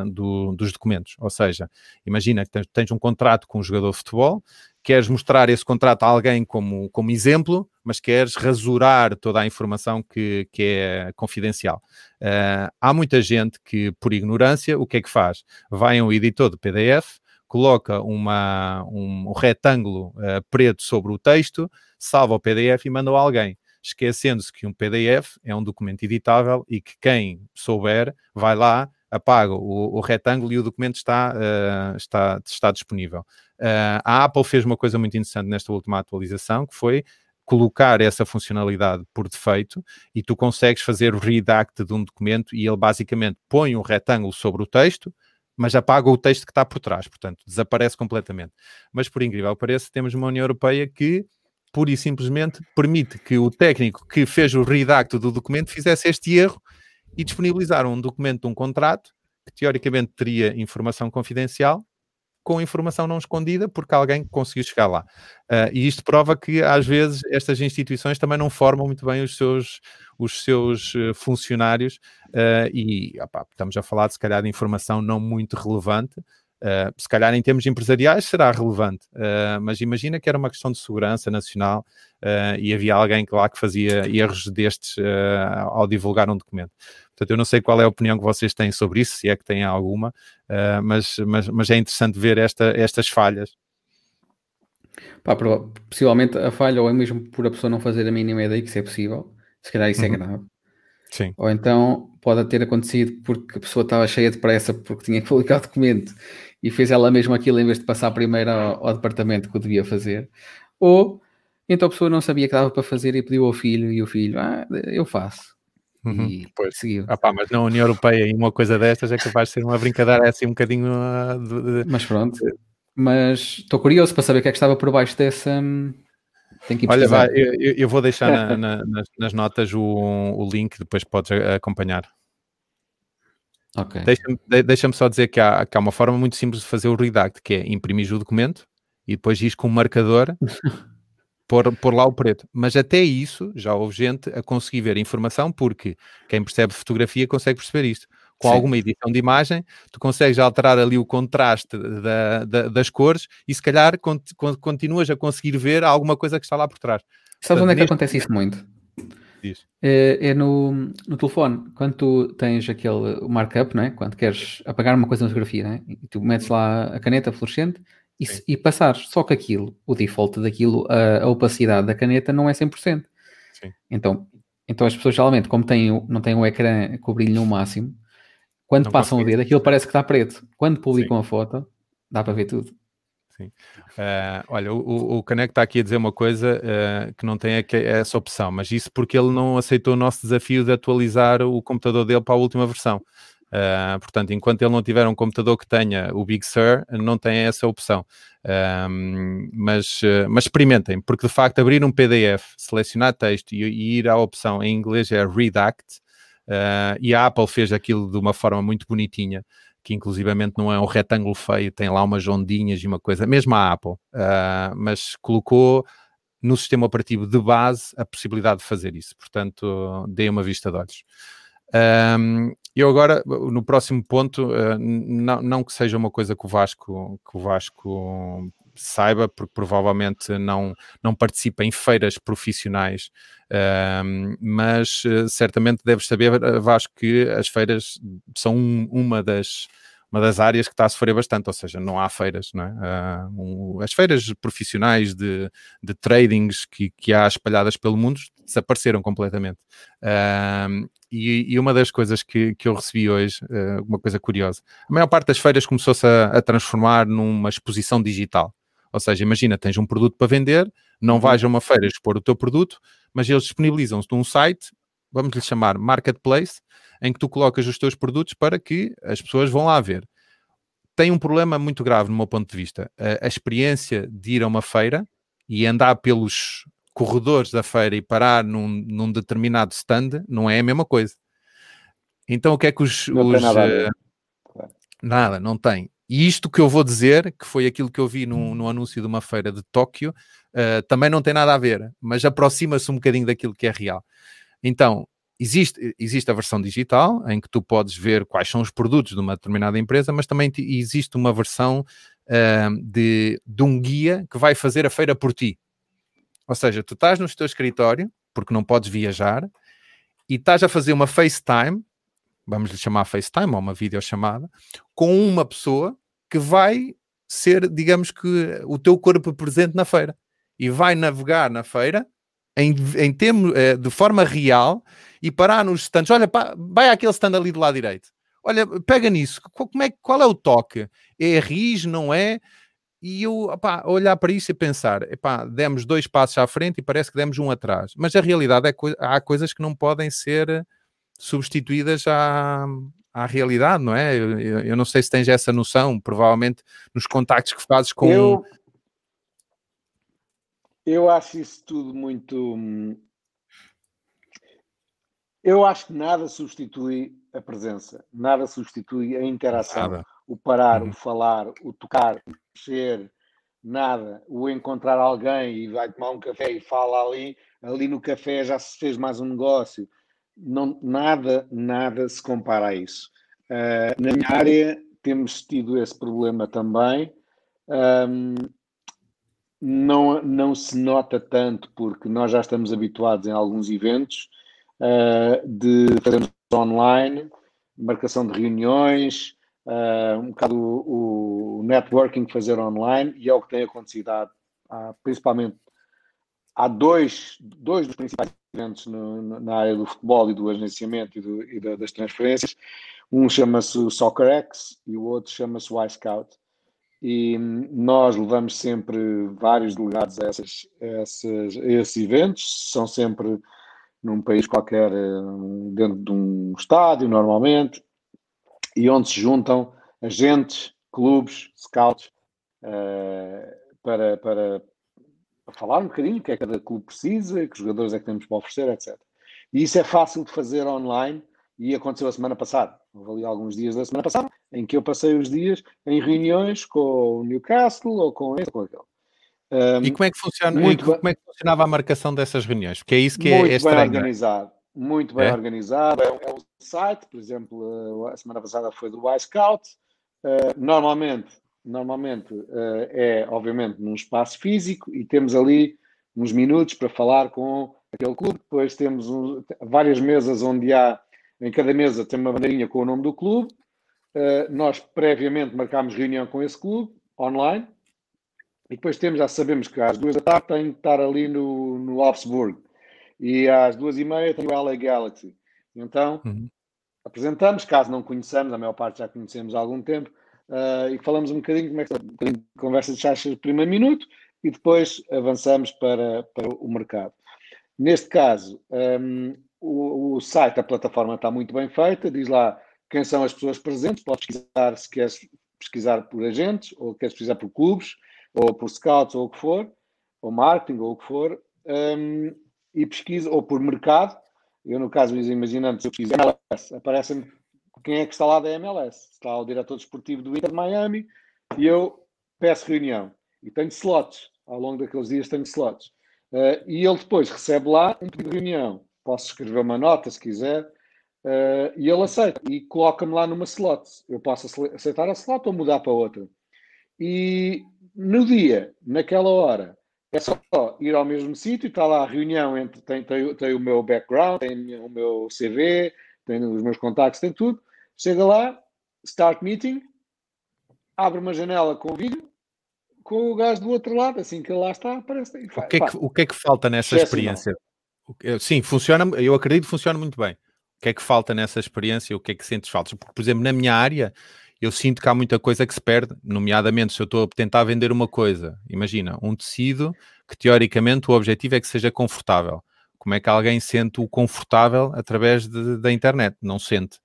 do, dos documentos. Ou seja, imagina que tens, tens um contrato com um jogador de futebol, queres mostrar esse contrato a alguém como, como exemplo, mas queres rasurar toda a informação que, que é confidencial. Uh, há muita gente que, por ignorância, o que é que faz? Vai a um editor de PDF, coloca uma, um, retângulo uh, preto sobre o texto, salva o PDF e manda a alguém, esquecendo-se que um PDF é um documento editável e que quem souber vai lá, apaga o, o retângulo e o documento está, uh, está, está disponível. Uh, a Apple fez uma coisa muito interessante nesta última atualização, que foi colocar essa funcionalidade por defeito e tu consegues fazer o redact de um documento e ele basicamente põe um retângulo sobre o texto, mas apaga o texto que está por trás, portanto, desaparece completamente. Mas, por incrível que pareça, temos uma União Europeia que, pura e simplesmente, permite que o técnico que fez o redacto do documento fizesse este erro e disponibilizaram um documento de um contrato que, teoricamente, teria informação confidencial com informação não escondida, porque alguém conseguiu chegar lá. Uh, e isto prova que, às vezes, estas instituições também não formam muito bem os seus, os seus uh, funcionários uh, e opa, estamos a falar, se calhar, de informação não muito relevante. Se calhar, em termos empresariais, será relevante, mas imagina que era uma questão de segurança nacional e havia alguém lá que fazia erros destes ao divulgar um documento. Portanto, eu não sei qual é a opinião que vocês têm sobre isso, se é que têm alguma, uh, mas, mas, mas é interessante ver esta, estas falhas. Pá, possivelmente a falha, ou é mesmo por a pessoa não fazer a mínima ideia que isso é possível, se calhar isso é uhum. é grave. Sim. Ou então pode ter acontecido porque a pessoa estava cheia de pressa porque tinha que publicar o documento e fez ela mesma aquilo em vez de passar primeiro ao, ao departamento que o devia fazer. Ou então a pessoa não sabia que dava para fazer e pediu ao filho e o filho, ah, eu faço. Uhum, e pois. seguiu. Ah, pá, mas na União Europeia e uma coisa destas é capaz de ser uma brincadeira assim um bocadinho. Uh, de, de... Mas pronto. Mas estou curioso para saber o que é que estava por baixo dessa. Tem que ir Olha, vai, eu, eu, vou deixar na, na, nas, nas, notas o, o link, depois podes acompanhar. Ok. Deixa-me deixa só dizer que há, que há uma forma muito simples de fazer o redact, que é imprimir o documento e depois ir com um marcador pôr, pôr lá o preto. Mas até isso, já houve gente a conseguir ver a informação, porque quem percebe fotografia consegue perceber isto. Com Sim. alguma edição de imagem, tu consegues alterar ali o contraste da, da, das cores e se calhar cont, continuas a conseguir ver alguma coisa que está lá por trás. Sabes onde é que neste... acontece isso muito? É, é, no, no telefone, quando tu tens aquele markup, não é? quando queres apagar uma coisa na fotografia, não é? e tu metes lá a caneta fluorescente e, e passares. Só que aquilo, o default daquilo, a, a opacidade da caneta não é 100%. Sim. Então, então as pessoas geralmente, como têm, não têm o ecrã com o brilho no máximo, quando não passam o dedo, aquilo parece que está preto. Quando publicam Sim. a foto, dá para ver tudo. Sim. Uh, olha, o, o Caneco está aqui a dizer uma coisa uh, que não tem essa opção, mas isso porque ele não aceitou o nosso desafio de atualizar o computador dele para a última versão. Uh, portanto, enquanto ele não tiver um computador que tenha o Big Sur, não tem essa opção. mas, uh, mas experimentem, porque de facto abrir um PDF, selecionar texto e, e ir à opção em inglês é Redact, uh, e a Apple fez aquilo de uma forma muito bonitinha, que inclusivamente não é um retângulo feio, tem lá umas ondinhas e uma coisa, mesmo a Apple, mas colocou no sistema operativo de base a possibilidade de fazer isso. Portanto, dê uma vista de olhos. Um, eu agora, no próximo ponto, uh, não, não, que seja uma coisa que o Vasco, que o Vasco saiba, porque provavelmente não, não participa em feiras profissionais, uh, mas uh, certamente deves saber, Vasco, que as feiras são um, uma das uma das áreas que está a sofrer bastante, ou seja, não há feiras, não é? Uh, as feiras profissionais de, de tradings que, que há espalhadas pelo mundo desapareceram completamente. Uh, e, e, uma das coisas que, que eu recebi hoje, uh, uma coisa curiosa, a maior parte das feiras começou-se a, a, transformar numa exposição digital. Ou seja, imagina, tens um produto para vender, não uhum. vais a uma feira expor o teu produto, mas eles disponibilizam-se num site, vamos lhe chamar Marketplace, em que tu colocas os teus produtos para que as pessoas vão lá ver. Tem um problema muito grave, no meu ponto de vista. A, a experiência de ir a uma feira e andar pelos corredores da feira e parar num, num, determinado stand não é a mesma coisa. Então o que é que os. Não os, nada, uh, nada, não tem. E isto que eu vou dizer, que foi aquilo que eu vi no, no anúncio de uma feira de Tóquio, uh, também não tem nada a ver, mas aproxima-se um bocadinho daquilo que é real. Então, existe, existe a versão digital, em que tu podes ver quais são os produtos de uma determinada empresa, mas também existe uma versão uh, de, de um guia que vai fazer a feira por ti. Ou seja, tu estás no teu escritório, porque não podes viajar, e estás a fazer uma FaceTime, vamos lhe chamar FaceTime, ou uma videochamada, com uma pessoa que vai ser, digamos que, o teu corpo presente na feira. E vai navegar na feira em, em termos, eh, de forma real e parar nos stands. Olha, pá, vai àquele stand ali do lado direito. Olha, pega nisso. Como é, qual é o toque? É RIS, não é? E eu, opá, olhar para isso e pensar, epá, demos dois passos à frente e parece que demos um atrás. Mas a realidade é que há coisas que não podem ser substituídas à, à realidade, não é? Eu, eu, não sei se tens essa noção, provavelmente nos contactos que fazes com. Eu, eu acho isso tudo muito. Hum, eu acho que nada substitui a presença, nada substitui a interação. Nada o parar, uhum. o falar, o tocar, o mexer, nada, o encontrar alguém e vai tomar um café e fala ali, ali no café já se fez mais um negócio. Não, nada, nada se compara a isso. Uh, na minha área temos tido esse problema também. Um, não, não se nota tanto porque nós já estamos habituados em alguns eventos uh, de fazermos online, marcação de reuniões, uh, um bocado o, o, networking fazer online, e é o que tem acontecido, há, há, principalmente há dois, dois dos principais eventos no, na área do futebol e do agenciamento e, do, e da, das transferências. Um chama-se SoccerX e o outro chama-se o iScout. E nós levamos sempre vários delegados a, essas, a, essas, a esses eventos, são sempre num país qualquer, eh, dentro de um estádio, normalmente, e onde se juntam agentes, clubes, scouts, uh, para, para, para, falar um bocadinho o que é que cada clube precisa, que jogadores é que temos para oferecer, etc. E isso é fácil de fazer online e aconteceu a semana passada. Houve ali alguns dias da semana passada em que eu passei os dias em reuniões com o Newcastle ou com esse ou com aquele. Um, e como é que funciona, muito como é que funcionava a marcação dessas reuniões? Porque é isso que é, muito é estranho. Bem organizado, muito bem é? organizado. É, é um site, por exemplo, a semana passada foi do iScout. Uh, normalmente, normalmente uh, é, obviamente, num espaço físico e temos ali uns minutos para falar com aquele clube. Depois temos um, várias mesas onde há, em cada mesa tem uma bandeirinha com o nome do clube. Uh, nós previamente marcámos reunião com esse clube, online. E depois temos, já sabemos que às duas da tarde tem que estar ali no, no Augsburg e às duas e meia tem o LA Galaxy. Então, uhum. apresentamos, caso não conheçamos, a maior parte já conhecemos há algum tempo, uh, e falamos um bocadinho como é que um bocadinho de conversa de chacha de primeiro minuto, e depois avançamos para, para o mercado. Neste caso, um, o, o, site, a plataforma está muito bem feita, diz lá quem são as pessoas presentes, pode pesquisar se queres pesquisar por agentes, ou queres pesquisar por clubes, ou por scouts, ou o que for, ou marketing, ou o que for, um, e pesquisa, ou por mercado. Eu, no caso, imaginando, se eu pesquiso MLS, aparece-me quem é que está lá da MLS. Está o diretor desportivo do Inter de Miami, e eu peço reunião. E tenho slots. Ao longo daqueles dias tenho slots. Uh, e ele depois recebe lá um pedido de reunião. Posso escrever uma nota se quiser. Uh, e ele aceita e coloca-me lá numa slot. Eu posso aceitar a slot ou mudar para outra. E no dia, naquela hora, é só ir ao mesmo sítio, está lá a reunião entre tem, tem, tem o meu background, tem o meu CV, tem os meus contactos, tem tudo. Chega lá, start meeting, abre uma janela com vídeo, com o gajo do outro lado, assim que ele lá está, aparece. O que, é que, o que é que falta nessa experiência? Sim, funciona, eu acredito que funciona muito bem. O que é que falta nessa experiência? O que é que sentes falta? Porque, por exemplo, na minha área, eu sinto que há muita coisa que se perde, nomeadamente se eu estou a tentar vender uma coisa, imagina, um tecido que teoricamente o objetivo é que seja confortável. Como é que alguém sente o confortável através de, da internet? Não sente.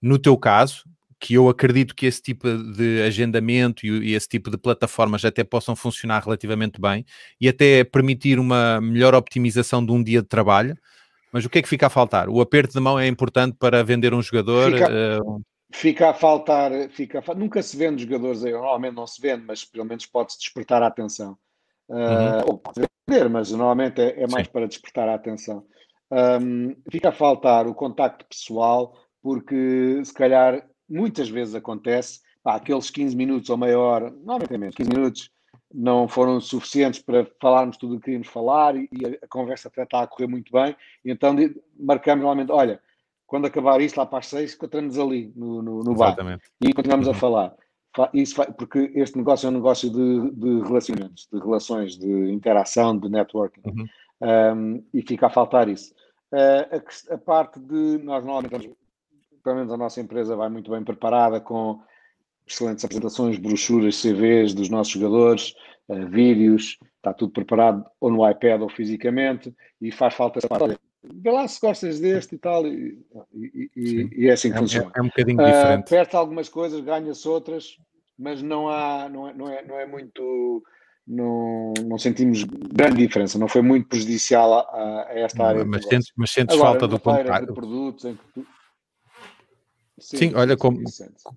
No teu caso, que eu acredito que esse tipo de agendamento e, esse tipo de plataformas até possam funcionar relativamente bem e até permitir uma melhor optimização de um dia de trabalho. Mas o que é que fica a faltar? O aperto de mão é importante para vender um jogador? Fica, uh... fica a faltar, fica a, nunca se vende jogadores, normalmente não se vende, mas pelo menos pode-se despertar a atenção. Uh, uhum. Ou pode vender, mas normalmente é, é mais Sim. para despertar a atenção. Um, fica a faltar o contacto pessoal, porque se calhar muitas vezes acontece, pá, aqueles 15 minutos ou meia hora, normalmente é menos, 15 minutos não foram suficientes para falarmos tudo o que queríamos falar e, e a, conversa até está a correr muito bem, então marcamos normalmente, olha, quando acabar isto lá para as seis, encontramos ali no, no, no bar e continuamos a falar. Isso porque este negócio é um negócio de, de relacionamentos, de relações, de interação, de networking. Uhum. Um, e fica a faltar isso. Uh, a, a, parte de nós normalmente pelo menos a nossa empresa vai muito bem preparada com excelentes apresentações, brochuras, CVs dos nossos jogadores, uh, vídeos, está tudo preparado ou no iPad ou fisicamente e faz falta essa parte. Vê lá se gostas deste e tal, e, e, e, e é assim que é, funciona. É, é um bocadinho diferente. Uh, perde algumas coisas, ganha-se outras, mas não há, não é, não é, não é muito, não, não sentimos grande diferença, não foi muito prejudicial a, a esta área. Mas sentes, mas sentes Agora, falta do de produtos em que tu, Sim, sim, olha, como,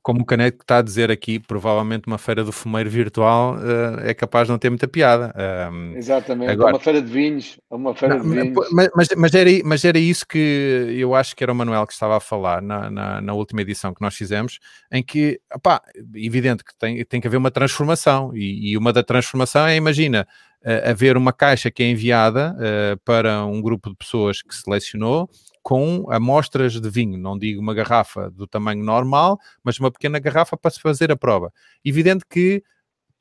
como o Caneco está a dizer aqui, provavelmente uma feira do fumeiro virtual uh, é capaz de não ter muita piada. Um, Exatamente, agora, uma feira de vinhos, uma feira não, de vinhos. Mas, mas, mas, era, mas era isso que eu acho que era o Manuel que estava a falar na, na, na última edição que nós fizemos, em que, opá, evidente que tem, tem que haver uma transformação, e, e uma da transformação é, imagina, uh, haver uma caixa que é enviada uh, para um grupo de pessoas que selecionou, com amostras de vinho, não digo uma garrafa do tamanho normal, mas uma pequena garrafa para se fazer a prova. Evidente que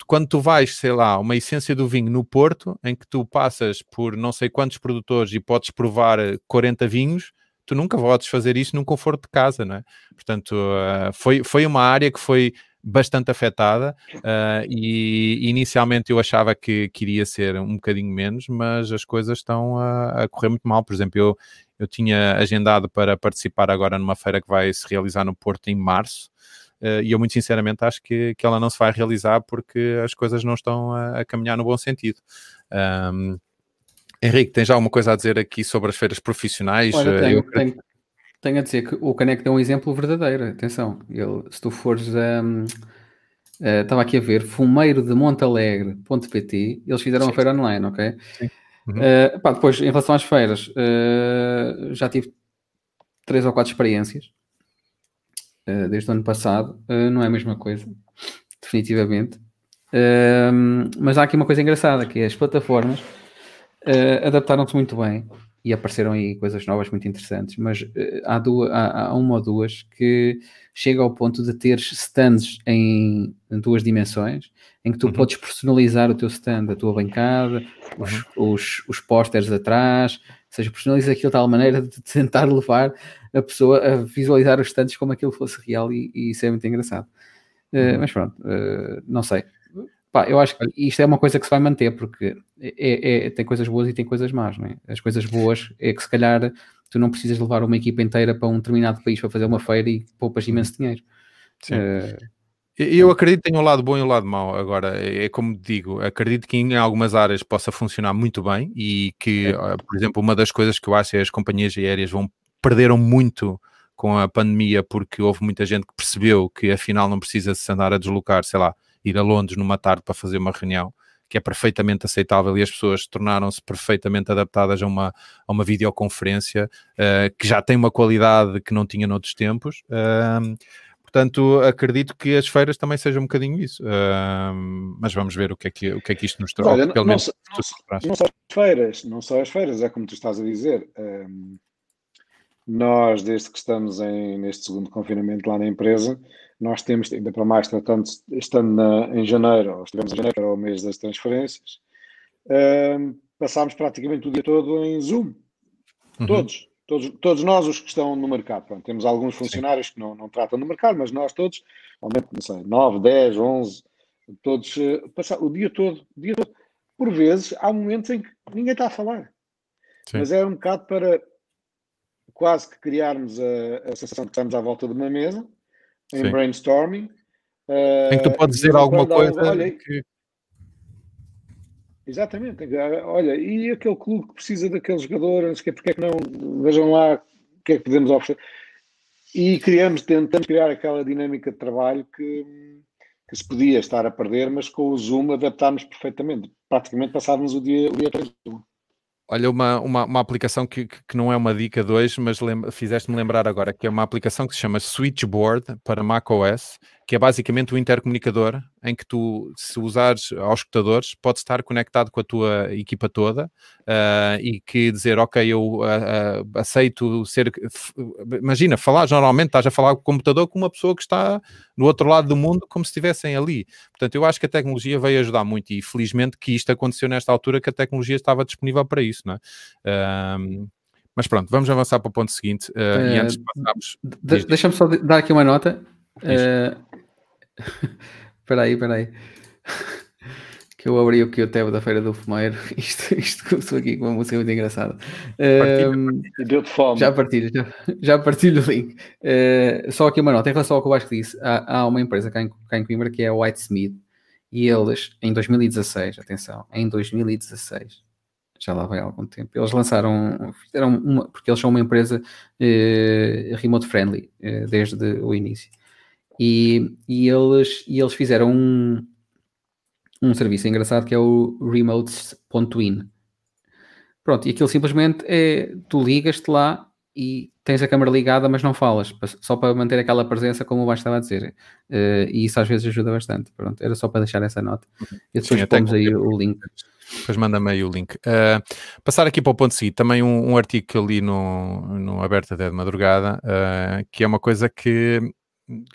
quando tu vais, sei lá, uma essência do vinho no Porto, em que tu passas por não sei quantos produtores e podes provar 40 vinhos, tu nunca podes fazer isso num conforto de casa, não é? Portanto, uh, foi, foi uma área que foi bastante afetada uh, e inicialmente eu achava que, que iria ser um bocadinho menos, mas as coisas estão a, a correr muito mal. Por exemplo, eu, eu tinha agendado para participar agora numa feira que vai se realizar no Porto em março. Uh, e eu muito sinceramente acho que, que ela não se vai realizar porque as coisas não estão a, a caminhar no bom sentido. Um, Henrique, tens já alguma coisa a dizer aqui sobre as feiras profissionais? Olha, tenho, eu... tenho, tenho a dizer que o Caneco deu um exemplo verdadeiro. Atenção, ele, se tu fores um, uh, eh, estava aqui a ver, fumeiro de montalegre.pt, eles fizeram Sim. uma feira online, ok? Sim. Uhum. Uh, pá, depois, em relação às feiras, uh, já tive três ou quatro experiências uh, desde o ano passado. não é a mesma coisa, definitivamente. mas há aqui uma coisa engraçada, que é as plataformas adaptaram-se muito bem e apareceram aí coisas novas muito interessantes, mas uh, há, duas, há, há, uma ou duas que chega ao ponto de ter stands em, duas dimensões, em que tu uhum. podes personalizar o teu stand, a tua bancada, os, uhum. os, os pósteres atrás, ou seja, personaliza aquilo de tal maneira de tentar levar a pessoa a visualizar os stands como aquilo fosse real e, e isso é muito engraçado. Uh, mas pronto, uh, não sei. Pá, eu acho que isto é uma coisa que se vai manter, porque é, é, tem coisas boas e tem coisas más, não é? As coisas boas é que se calhar tu não precisas levar uma equipa inteira para um determinado país para fazer uma feira e poupas uhum. imenso dinheiro. Sim. Uh, eu acredito que tem um lado bom e um lado mau. Agora, é, é como digo, acredito que em algumas áreas possa funcionar muito bem e que, é. por exemplo, uma das coisas que eu acho é as companhias aéreas vão perderam muito com a pandemia porque houve muita gente que percebeu que afinal não precisa se andar a deslocar, sei lá, ir a Londres numa tarde para fazer uma reunião, que é perfeitamente aceitável e as pessoas tornaram-se perfeitamente adaptadas a uma, a uma videoconferência uh, que já tem uma qualidade que não tinha noutros tempos. Uh, Portanto, acredito que as feiras também sejam um bocadinho isso. Uh, mas vamos ver o que é que, o que, é que isto nos traz. Olha, não, não, só, não, só, as feiras, não só as feiras, é como tu estás a dizer. Um, nós, desde que estamos em, neste segundo confinamento lá na empresa, nós temos, ainda para mais, tratando, estando na, em janeiro, ou estivemos em janeiro, para o mês das transferências, um, passámos praticamente o dia todo em Zoom. Uhum. Todos. Todos, todos nós, os que estão no mercado. Pronto, temos alguns funcionários Sim. que não, não tratam do mercado, mas nós todos, aumento, não sei, 9, 10, 11, todos, uh, passar o dia todo, o dia todo. Por vezes, há momentos em que ninguém está a falar. Sim. Mas é um bocado para quase que criarmos a, a sensação de que estamos à volta de uma mesa, em Sim. brainstorming. Em que tu podes dizer alguma coisa olha, que, Exatamente. Olha, e aquele clube que precisa daquele jogador, que, porque é que não? Vejam lá o que é que podemos oferecer. E criamos, tentamos criar aquela dinâmica de trabalho que, que se podia estar a perder, mas com o Zoom adaptámos perfeitamente. Praticamente passávamos o dia, o dia todo. Olha, uma, uma, uma aplicação que, que não é uma dica 2, mas fizeste-me lembrar agora, que é uma aplicação que se chama Switchboard para macOS, que é basicamente um intercomunicador em que tu, se usares aos escutadores, pode estar conectado com a tua equipa toda uh, e que dizer, ok, eu uh, uh, aceito ser. Imagina, falar, normalmente estás a falar com o computador com uma pessoa que está no outro lado do mundo, como se estivessem ali. Portanto, eu acho que a tecnologia veio ajudar muito e felizmente que isto aconteceu nesta altura que a tecnologia estava disponível para isso, não é? mas pronto, vamos avançar para o ponto seguinte. e antes de passarmos. Deixa-me só dar aqui uma nota. Espera aí, espera aí. que eu abri aqui o tab da Feira do Fumeiro. Isto, isto começou aqui com uma música muito engraçada. Um, fome. Já partilho, já, já partilho o link. Uh, só aqui uma nota, em relação ao que o Vasco disse, há, há uma empresa cá em, cá em Coimbra que é a Whitesmith e eles, em 2016, atenção, em 2016, já lá vai há algum tempo, eles lançaram, fizeram uma, porque eles são uma empresa uh, remote friendly uh, desde o início. E, e, eles, e eles fizeram um, um serviço engraçado que é o remotes.in. Pronto, e aquilo simplesmente é tu ligas-te lá e tens a câmera ligada, mas não falas, só para manter aquela presença, como o Baixo estava a dizer. Uh, e isso às vezes ajuda bastante. Pronto, era só para deixar essa nota. E depois Sim, pomos aí o link. Depois manda-me aí o link. Uh, passar aqui para o ponto seguinte, também um, um, artigo que eu li no, no Aberta de Madrugada, uh, que é uma coisa que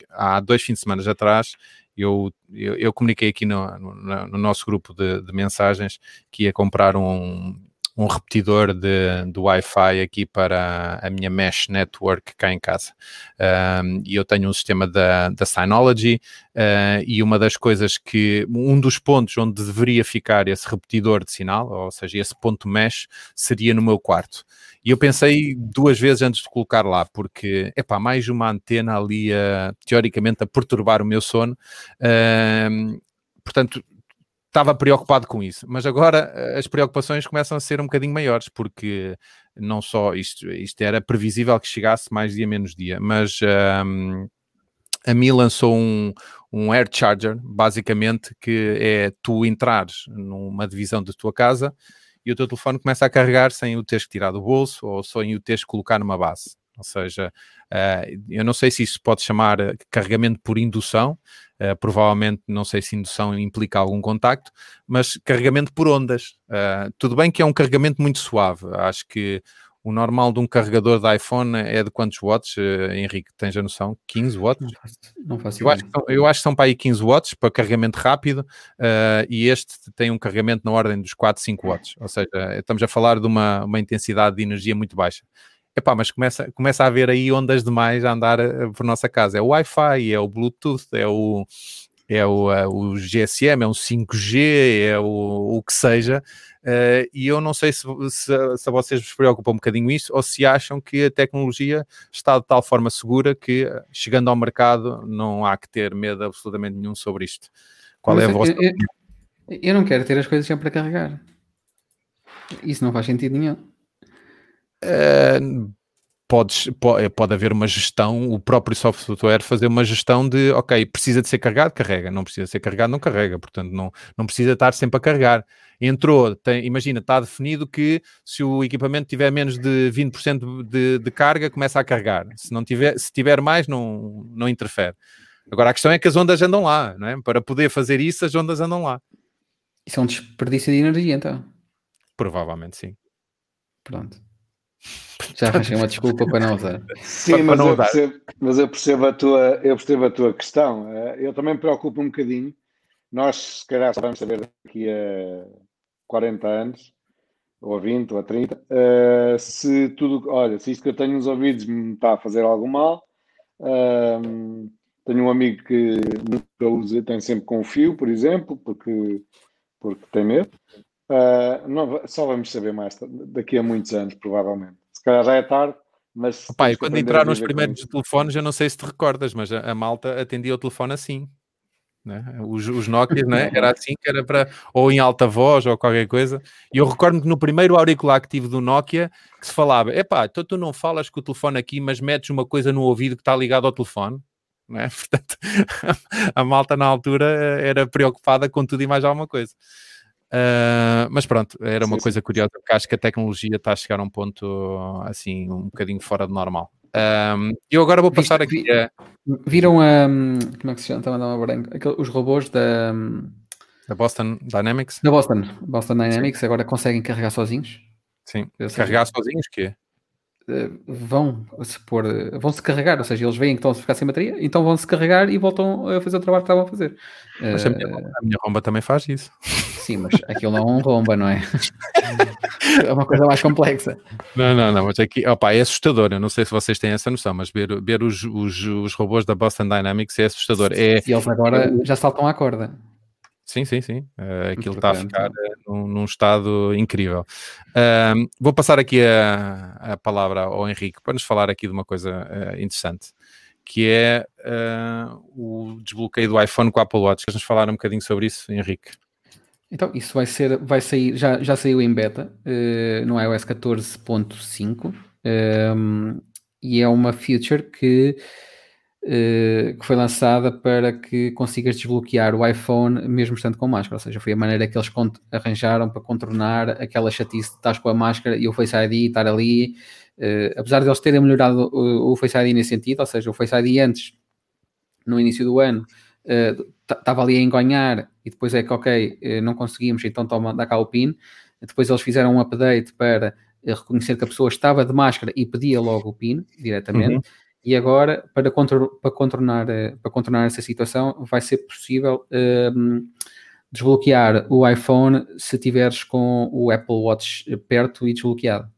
há dois fins de semana atrás eu, eu, eu comuniquei aqui no, no, no nosso grupo de, de, mensagens que ia comprar um, um repetidor de, de Wi-Fi aqui para a minha Mesh Network cá em casa. Um, e eu tenho um sistema da, da Synology uh, e uma das coisas que, um dos pontos onde deveria ficar esse repetidor de sinal, ou seja, esse ponto mesh, seria no meu quarto. E eu pensei duas vezes antes de colocar lá, porque, é pá, mais uma antena ali, a, teoricamente, a perturbar o meu sono. Uh, portanto, estava preocupado com isso, mas agora eh, as preocupações começam a ser um bocadinho maiores, porque não só isto, isto era previsível que chegasse mais dia menos dia, mas a Mi lançou um, um Air Charger, basicamente, que é tu entrares numa divisão da tua casa e o teu telefone começa a carregar sem o teres que tirar do bolso ou sem o teres que colocar numa base. Ou seja, uh, eu não sei se isso pode chamar carregamento por indução, uh, provavelmente não sei se indução implica algum contacto, mas carregamento por ondas. Tudo bem que é um carregamento muito suave, acho que o normal de um carregador de iPhone é de quantos watts, Henrique? Tens a noção? 15 watts? Não faço, eu, acho que, eu acho que são para aí 15 watts para carregamento rápido uh, e este tem um carregamento na ordem dos 4, 5 watts. Ou seja, estamos a falar de uma, uma intensidade de energia muito baixa. Epá, mas começa, começa a haver aí ondas demais a andar uh, por nossa casa. É o Wi-Fi, é o Bluetooth, é o, é o, uh, o GSM, é um 5G, é o, o que seja. Uh, e eu não sei se, se, se a vocês vos preocupa um bocadinho isso ou se acham que a tecnologia está de tal forma segura que, chegando ao mercado, não há que ter medo absolutamente nenhum sobre isto. Qual é a vossa eu, eu, eu, não quero ter as coisas sempre a carregar. Isso não faz sentido nenhum. Uh, podes, pode, pode haver uma gestão, o próprio software fazer uma gestão de, ok, precisa de ser carregado, carrega, não precisa ser carregado, não carrega, portanto não, não precisa estar sempre a carregar. Entrou, tem, imagina, está definido que se o equipamento tiver menos de 20% de, de carga, começa a carregar. Se não tiver, se tiver mais, não, não interfere. Agora a questão é que as ondas andam lá, não é? Para poder fazer isso, as ondas andam lá. Isso é um desperdício de energia, então? Provavelmente sim. Pronto. Já arranjei uma desculpa para não usar. Sim, mas, não eu usar. Percebo, mas eu percebo, a tua, eu percebo a tua questão. Eh, eu também me preocupo um bocadinho. Nós, se calhar, só vamos saber daqui a 40 anos, ou a 20, ou a 30, uh, eh, se tudo, olha, se isto que eu tenho nos ouvidos me está a fazer algum mal, uh, tenho um amigo que nunca usa, tem sempre com fio, por exemplo, porque, porque tem medo. Uh, não, só vamos saber mais daqui a muitos anos, provavelmente. Se calhar já é tarde, mas. Opa, quando entraram os primeiros telefones, eu não sei se te recordas, mas a, a malta atendia o telefone assim. Né? Os, os Nokia, né? era assim que era para. ou em alta voz ou qualquer coisa. E eu recordo que no primeiro auricular que tive do Nokia, que se falava: epá, então tu não falas com o telefone aqui, mas metes uma coisa no ouvido que está ligado ao telefone. Né? Portanto, a malta na altura era preocupada com tudo e mais alguma coisa. Uh, mas pronto, era uma sim, coisa curiosa, porque acho que a tecnologia está a chegar a um ponto assim, um bocadinho fora do normal. Um, eu agora vou passar aqui a... Viram a. Como é que se chama? Estava a dar uma branca. Os robôs da. Da Boston Dynamics? Da Boston. Boston Dynamics sim. agora conseguem carregar sozinhos. Sim. Carregar sozinhos, o quê? Eh, vão se pôr, vão se carregar, ou seja, eles veem que estão a ficar sem bateria, então vão se carregar e voltam a fazer o trabalho que estavam a fazer. Mas a minha, romba, a minha romba também faz isso. Sim, mas aquilo não é um romba, não é? é uma coisa mais complexa. Não, não, não, mas aqui, opa, é assustador. Eu não sei se vocês têm essa noção, mas ver, ver os, os, os robôs da Boston Dynamics é assustador. É, e eles agora já saltam à corda. Sim, sim, sim. Uh, aquilo está a ficar uh, num, num, estado incrível. Uh, vou passar aqui a, a, palavra ao Henrique para nos falar aqui de uma coisa uh, interessante, que é o desbloqueio do iPhone com o Apple Watch. Queres nos falar um bocadinho sobre isso, Henrique? Então, isso vai ser, vai sair, já, já saiu em beta no iOS 14.5 um, e é uma feature que eh, que foi lançada para que consigas desbloquear o iPhone mesmo estando com máscara, ou seja, foi a maneira que eles arranjaram para contornar aquela chatice de estar com a máscara e o Face ID estar ali, uh, apesar de eles terem melhorado o, o, Face ID nesse sentido, ou seja, o Face ID antes, no início do ano, estava ali a enganhar e depois é que, ok, não conseguimos, então toma, dá cá o PIN, depois eles fizeram um update para reconhecer que a pessoa estava de máscara e pedia logo o PIN diretamente. Uhum. E agora, para, contro para, contornar, eh, para contornar essa situação, vai ser possível um, ehm, desbloquear o iPhone se tiveres com o Apple Watch perto e desbloqueado.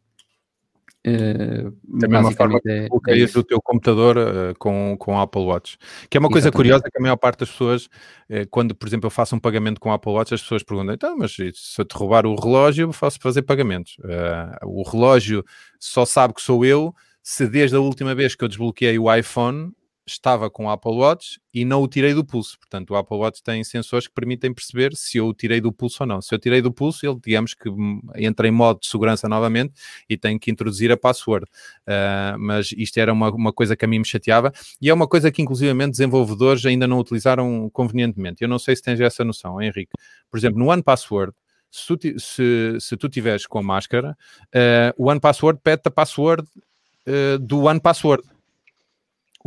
Uh, da mesma forma que é, é o teu computador uh, com, com Apple Watch. Que é uma coisa Exatamente. curiosa que a maior parte das pessoas, uh, quando, por exemplo, eu faço um pagamento com Apple Watch, as pessoas perguntam, então, mas se eu te roubar o relógio, eu faço fazer pagamentos. o relógio só sabe que sou eu se desde a última vez que eu desbloqueei o iPhone estava com o Apple Watch e não o tirei do pulso. Portanto, o Apple Watch tem sensores que permitem perceber se eu o tirei do pulso ou não. Se eu tirei do pulso, ele, digamos que entra em modo de segurança novamente e tem que introduzir a password. Uh, mas isto era uma, uma coisa que a mim me chateava e é uma coisa que, inclusivamente, desenvolvedores ainda não utilizaram convenientemente. Eu não sei se tens essa noção, Henrique. Por exemplo, no One Password, se tu, se, se tu tiveres com a máscara, uh, o One Password pede a password uh, do One Password,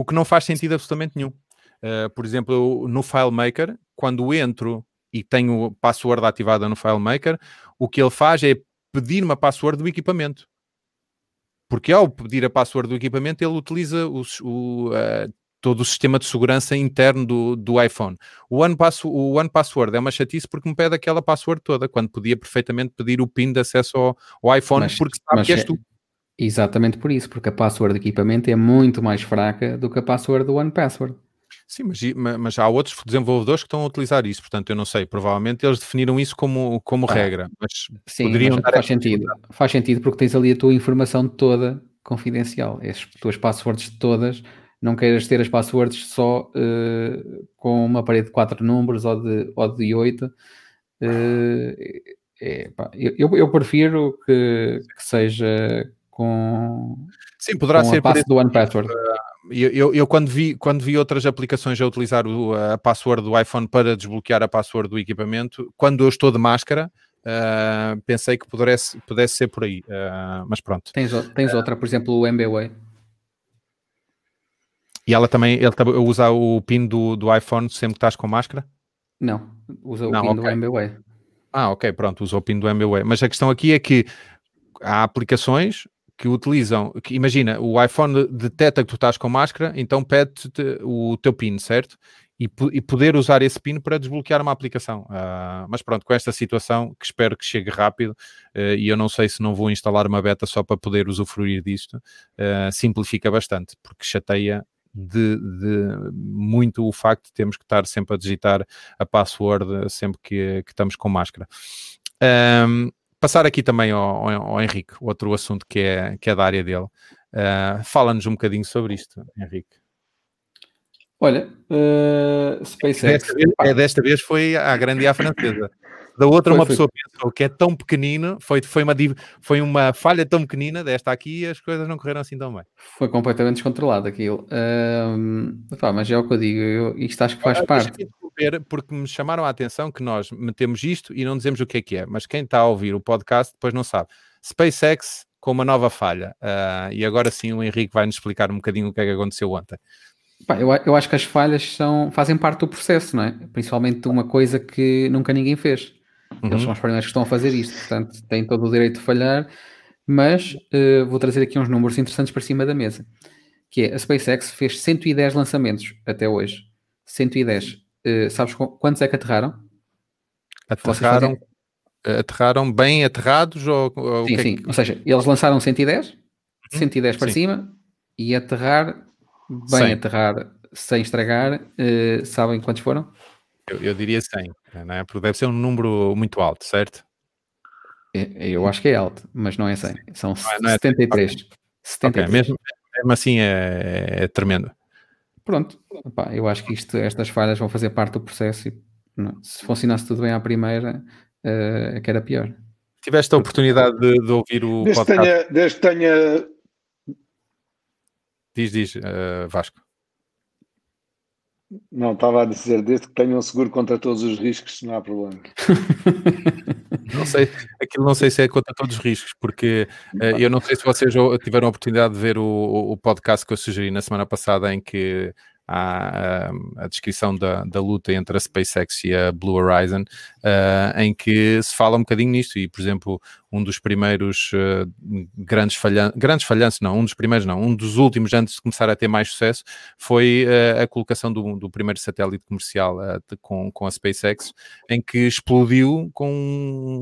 o que não faz sentido absolutamente nenhum. Uh, por exemplo, eu, no FileMaker, quando entro e tenho password ativada no FileMaker, o que ele faz é pedir-me a password do equipamento. Porque ao pedir a password do equipamento, ele utiliza os, o, uh, todo o sistema de segurança interno do, do iPhone. O One, Pass, o One Password é uma chatice porque me pede aquela password toda, quando podia perfeitamente pedir o PIN de acesso ao, ao iPhone, mas, porque sabe que és é tu. Exatamente por isso, porque a password de equipamento é muito mais fraca do que a password do One Password. Sim, mas, mas há outros desenvolvedores que estão a utilizar isso, portanto, eu não sei, provavelmente eles definiram isso como, como ah, regra, mas sim, poderiam mas faz sentido. Faz sentido porque tens ali a tua informação toda confidencial, as tuas passwords todas, não queiras ter as passwords só uh, com uma parede de quatro números ou de, ou de oito. Uh, é, pá, eu, eu prefiro que, que seja com, Sim, poderá com ser a passe do One Password. Eu, eu, eu, quando, vi, quando vi outras aplicações a utilizar o, a password do iPhone para desbloquear a password do equipamento, quando eu estou de máscara, uh, pensei que pudesse, pudesse ser por aí. Uh, mas pronto. Tens, tens uh, outra, por exemplo, o MBWay. E ela também ele usa o PIN do, do iPhone sempre que estás com máscara? Não, usa o Não, PIN okay. do MBWay. Ah, ok, pronto, usa o PIN do MBWay. Mas a questão aqui é que há aplicações que utilizam, que, imagina, o iPhone detecta que tu estás com máscara, então pede-te o teu PIN, certo? E, e, poder usar esse PIN para desbloquear uma aplicação. Uh, mas pronto, com esta situação, que espero que chegue rápido, uh, e eu não sei se não vou instalar uma beta só para poder usufruir disto, uh, simplifica bastante, porque chateia de, de, muito o facto de termos que estar sempre a digitar a password sempre que, que estamos com máscara. Um, passar aqui também ao, ao, Henrique, outro assunto que é, que é da área dele. Uh, Fala-nos um bocadinho sobre isto, Henrique. Olha, uh, SpaceX. Desta vez, é, desta vez foi a grande à francesa. Da outra, foi, uma foi. pessoa pensou que é tão pequenino, foi, foi, uma, foi uma falha tão pequenina, desta aqui, e as coisas não correram assim tão bem. Foi completamente descontrolado aquilo. Uh, pá, mas é o que eu digo, eu, isto acho que faz ah, parte. Porque me chamaram a atenção que nós metemos isto e não dizemos o que é que é, mas quem está a ouvir o podcast depois não sabe. SpaceX com uma nova falha. Uh, e agora sim o Henrique vai nos explicar um bocadinho o que é que aconteceu ontem. Eu, eu acho que as falhas são, fazem parte do processo, não é? Principalmente uma coisa que nunca ninguém fez. Uhum. Eles são os primeiros que estão a fazer isto, portanto têm todo o direito de falhar, mas uh, vou trazer aqui uns números interessantes para cima da mesa, que é a SpaceX fez 110 lançamentos até hoje. 110. Uh, eh, sabes quantos é que aterraram? Aterraram, aterraram bem aterrados? Ou, ou sim, é sim. Que... Ou seja, eles lançaram 110, 110 uhum. para sim. cima e aterrar, bem 100. aterrar sem estragar, uh, sabem quantos foram? Eu, eu diria 100, não é? Porque deve ser um número muito alto, certo? É, eu acho que é alto, mas não é 100. São não é, 73. Okay. 73. Okay. Mesmo, mesmo assim é, é tremendo. Pronto, Epá, eu acho que isto, estas falhas vão fazer parte do processo e não, se funcionasse tudo bem à primeira, uh, é que era pior. Tiveste a oportunidade de, de ouvir o desde podcast? Tenha, desde tenha... Diz, diz, uh, Vasco. Não, estava a dizer, desde que tenham seguro contra todos os riscos, não há problema. não sei, aquilo não sei se é contra todos os riscos, porque uh, eu não sei se vocês tiveram a oportunidade de ver o, o podcast que eu sugeri na semana passada, em que a, a descrição da, da, luta entre a SpaceX e a Blue Horizon, uh, em que se fala um bocadinho nisto, e por exemplo, um dos primeiros uh, grandes falhanços, grandes falhanços não, um dos primeiros não, um dos últimos antes de começar a ter mais sucesso, foi uh, a colocação do, do, primeiro satélite comercial de, com, com a SpaceX, em que explodiu com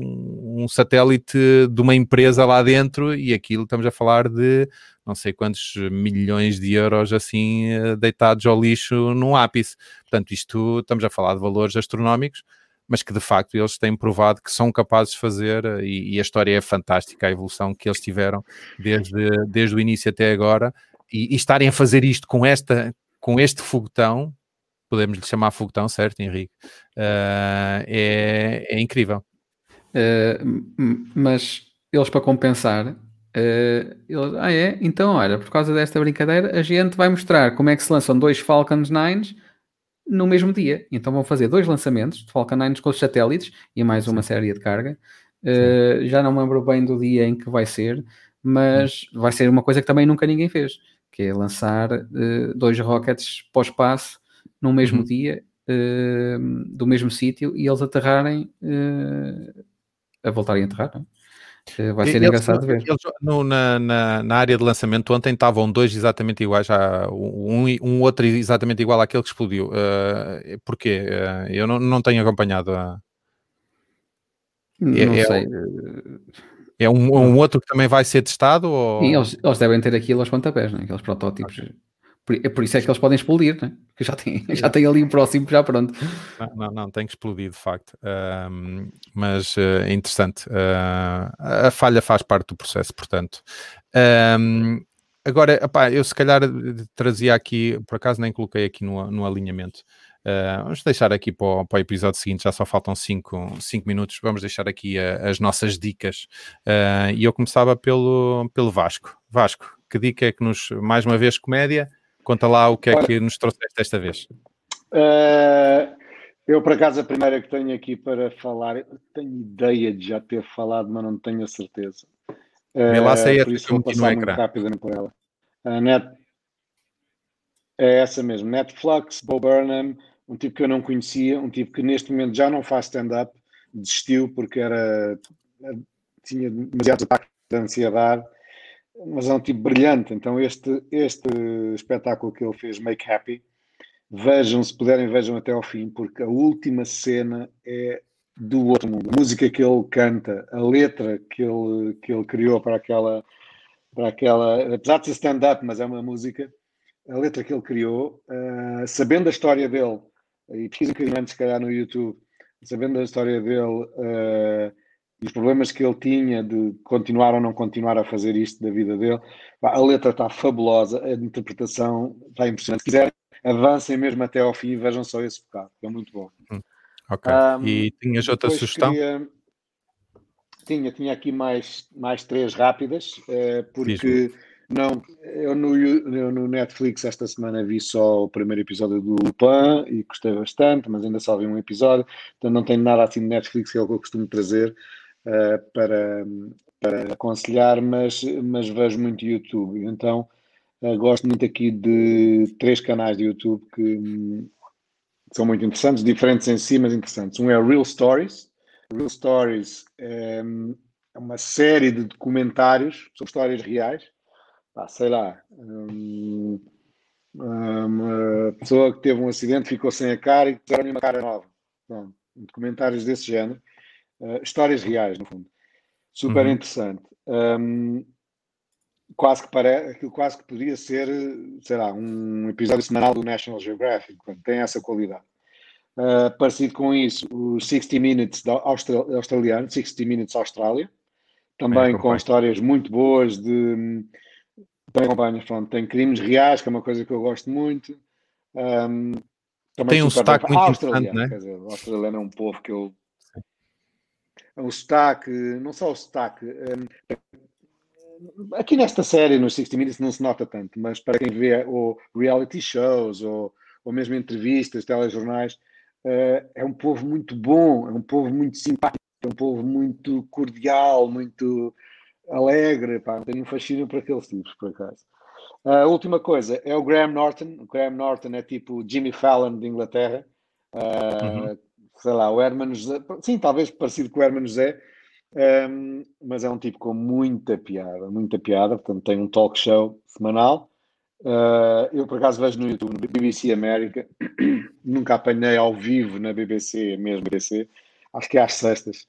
um satélite de uma empresa lá dentro, e aquilo estamos a falar de não sei quantos milhões de euros assim eh, deitados ao lixo no ápice. Portanto, isto estamos a falar de valores astronómicos, mas que de facto eles têm provado que são capazes de fazer eh, e, e a história é fantástica, a evolução que eles tiveram desde, desde o início até agora e, e estarem a fazer isto com, esta, com este foguetão, podemos lhe chamar foguetão, certo, Henrique? Uh, é, é incrível. Uh, mas eles, para compensar, Uh, ele, ah, é? Então, olha, por causa desta brincadeira, a gente vai mostrar como é que se lançam dois Falcons 9 no mesmo dia. Então, vão fazer dois lançamentos de Falcon 9 com os satélites e mais uma Sim. série de carga. Uh, já não me lembro bem do dia em que vai ser, mas Sim. vai ser uma coisa que também nunca ninguém fez, que é lançar uh, dois rockets para o espaço no mesmo uhum. dia, do mesmo sítio, e eles aterrarem a voltarem a aterrar. Não? É? Vai ser eles, engraçado ver. Eles, no, na, na, na, área de lançamento ontem estavam dois exatamente iguais, já, um, um outro exatamente igual àquele que explodiu. Uh, porquê? Uh, eu não, não tenho acompanhado a. Não é, é sei. É, é um, um, outro que também vai ser testado? Ou... Sim, eles, eles devem ter aquilo aos pontapés, né? aqueles protótipos. Okay. Por, é por isso é que eles podem explodir, né? Porque já tem, já tem ali o próximo já pronto. Não, não, não tem que explodir de facto. Um, mas uh, é interessante. Uh, a falha faz parte do processo, portanto. Um, agora, opá, eu se calhar trazia aqui, por acaso nem coloquei aqui no, no alinhamento. Uh, vamos deixar aqui para o, para o, episódio seguinte, já só faltam 5 minutos. Vamos deixar aqui as nossas dicas. e eu começava pelo, pelo Vasco. Vasco, que dica é que nos, mais uma vez, comédia? Conta lá o que é que nos trouxeste desta vez. Uh, eu, por acaso, a primeira que tenho aqui para falar, tenho ideia de já ter falado, mas não tenho a certeza. Uh, lá sei por isso vou passar muito rápido por ela. A Net... É essa mesmo, Netflix, Bo Burnham, um tipo que eu não conhecia, um tipo que neste momento já não faz stand-up, desistiu porque era tinha demasiado ataque de ansiedade mas é um tipo brilhante. Então, este, este espetáculo que ele fez, Make Happy, vejam, se puderem, vejam até ao fim, porque a última cena é do outro mundo. A música que ele canta, a letra que ele, que ele criou para aquela, para aquela, apesar de ser stand-up, mas é uma música, a letra que ele criou, uh, sabendo a história dele, e pesquisa um bocadinho antes, se calhar, no YouTube, sabendo a história dele, uh, os problemas que ele tinha de continuar ou não continuar a fazer isto da vida dele. A letra está fabulosa, a interpretação está impressionante. Se quiserem, avancem mesmo até ao fim e vejam só esse bocado, é muito bom. Hum, ok. Um, e tinhas outra sugestão? Queria... Tinha, tinha aqui mais, mais três rápidas, uh, porque não, eu no, eu no Netflix esta semana vi só o primeiro episódio do Lupin e gostei bastante, mas ainda só vi um episódio, então não tenho nada assim de Netflix que é o que eu costumo trazer. Eh, para, para aconselhar, mas, mas vejo muito YouTube. Então uh, gosto muito aqui de três canais de YouTube que são muito interessantes, diferentes em si, mas interessantes. Um é Real Stories. Real Stories é, é uma série de documentários sobre histórias reais. Ah, sei lá, um, uma pessoa que teve um acidente ficou sem a cara e puseram uma cara nova. Pronto, documentários desse género. Uh, histórias reais, no fundo. Super uhum. interessante. Um, quase que parece, quase que podia ser, sei lá, um episódio semanal do National Geographic, portanto, tem essa qualidade. Uh, parecido com isso, o 60 Minutes Austral australiano, 60 Minutes Austrália, também com histórias muito boas de também acompanha, pronto, tem crimes reais, que é uma coisa que eu gosto muito. Um, tem um sotaque muito interessante, né? Quer dizer, o australiano é um povo que eu o sotaque, não só o sotaque. Um, aqui nesta série, nos 60 Minutes, não se nota tanto, mas para quem vê ou reality shows ou, ou mesmo entrevistas, telejornais, uh, é um povo muito bom, é um povo muito simpático, é um povo muito cordial, muito alegre. Pá, tenho um fascínio para aqueles tipos, por acaso. A última coisa é o Graham Norton. O Graham Norton é tipo Jimmy Fallon de Inglaterra. Uh, sei lá, o Hermano José, sim, talvez parecido com o Hermano José, um, mas é um tipo com muita piada, muita piada, portanto tem um talk show semanal. Uh, eu por acaso vejo no YouTube, no BBC América, nunca apanhei ao vivo na BBC, mesmo BBC, acho que é às sextas,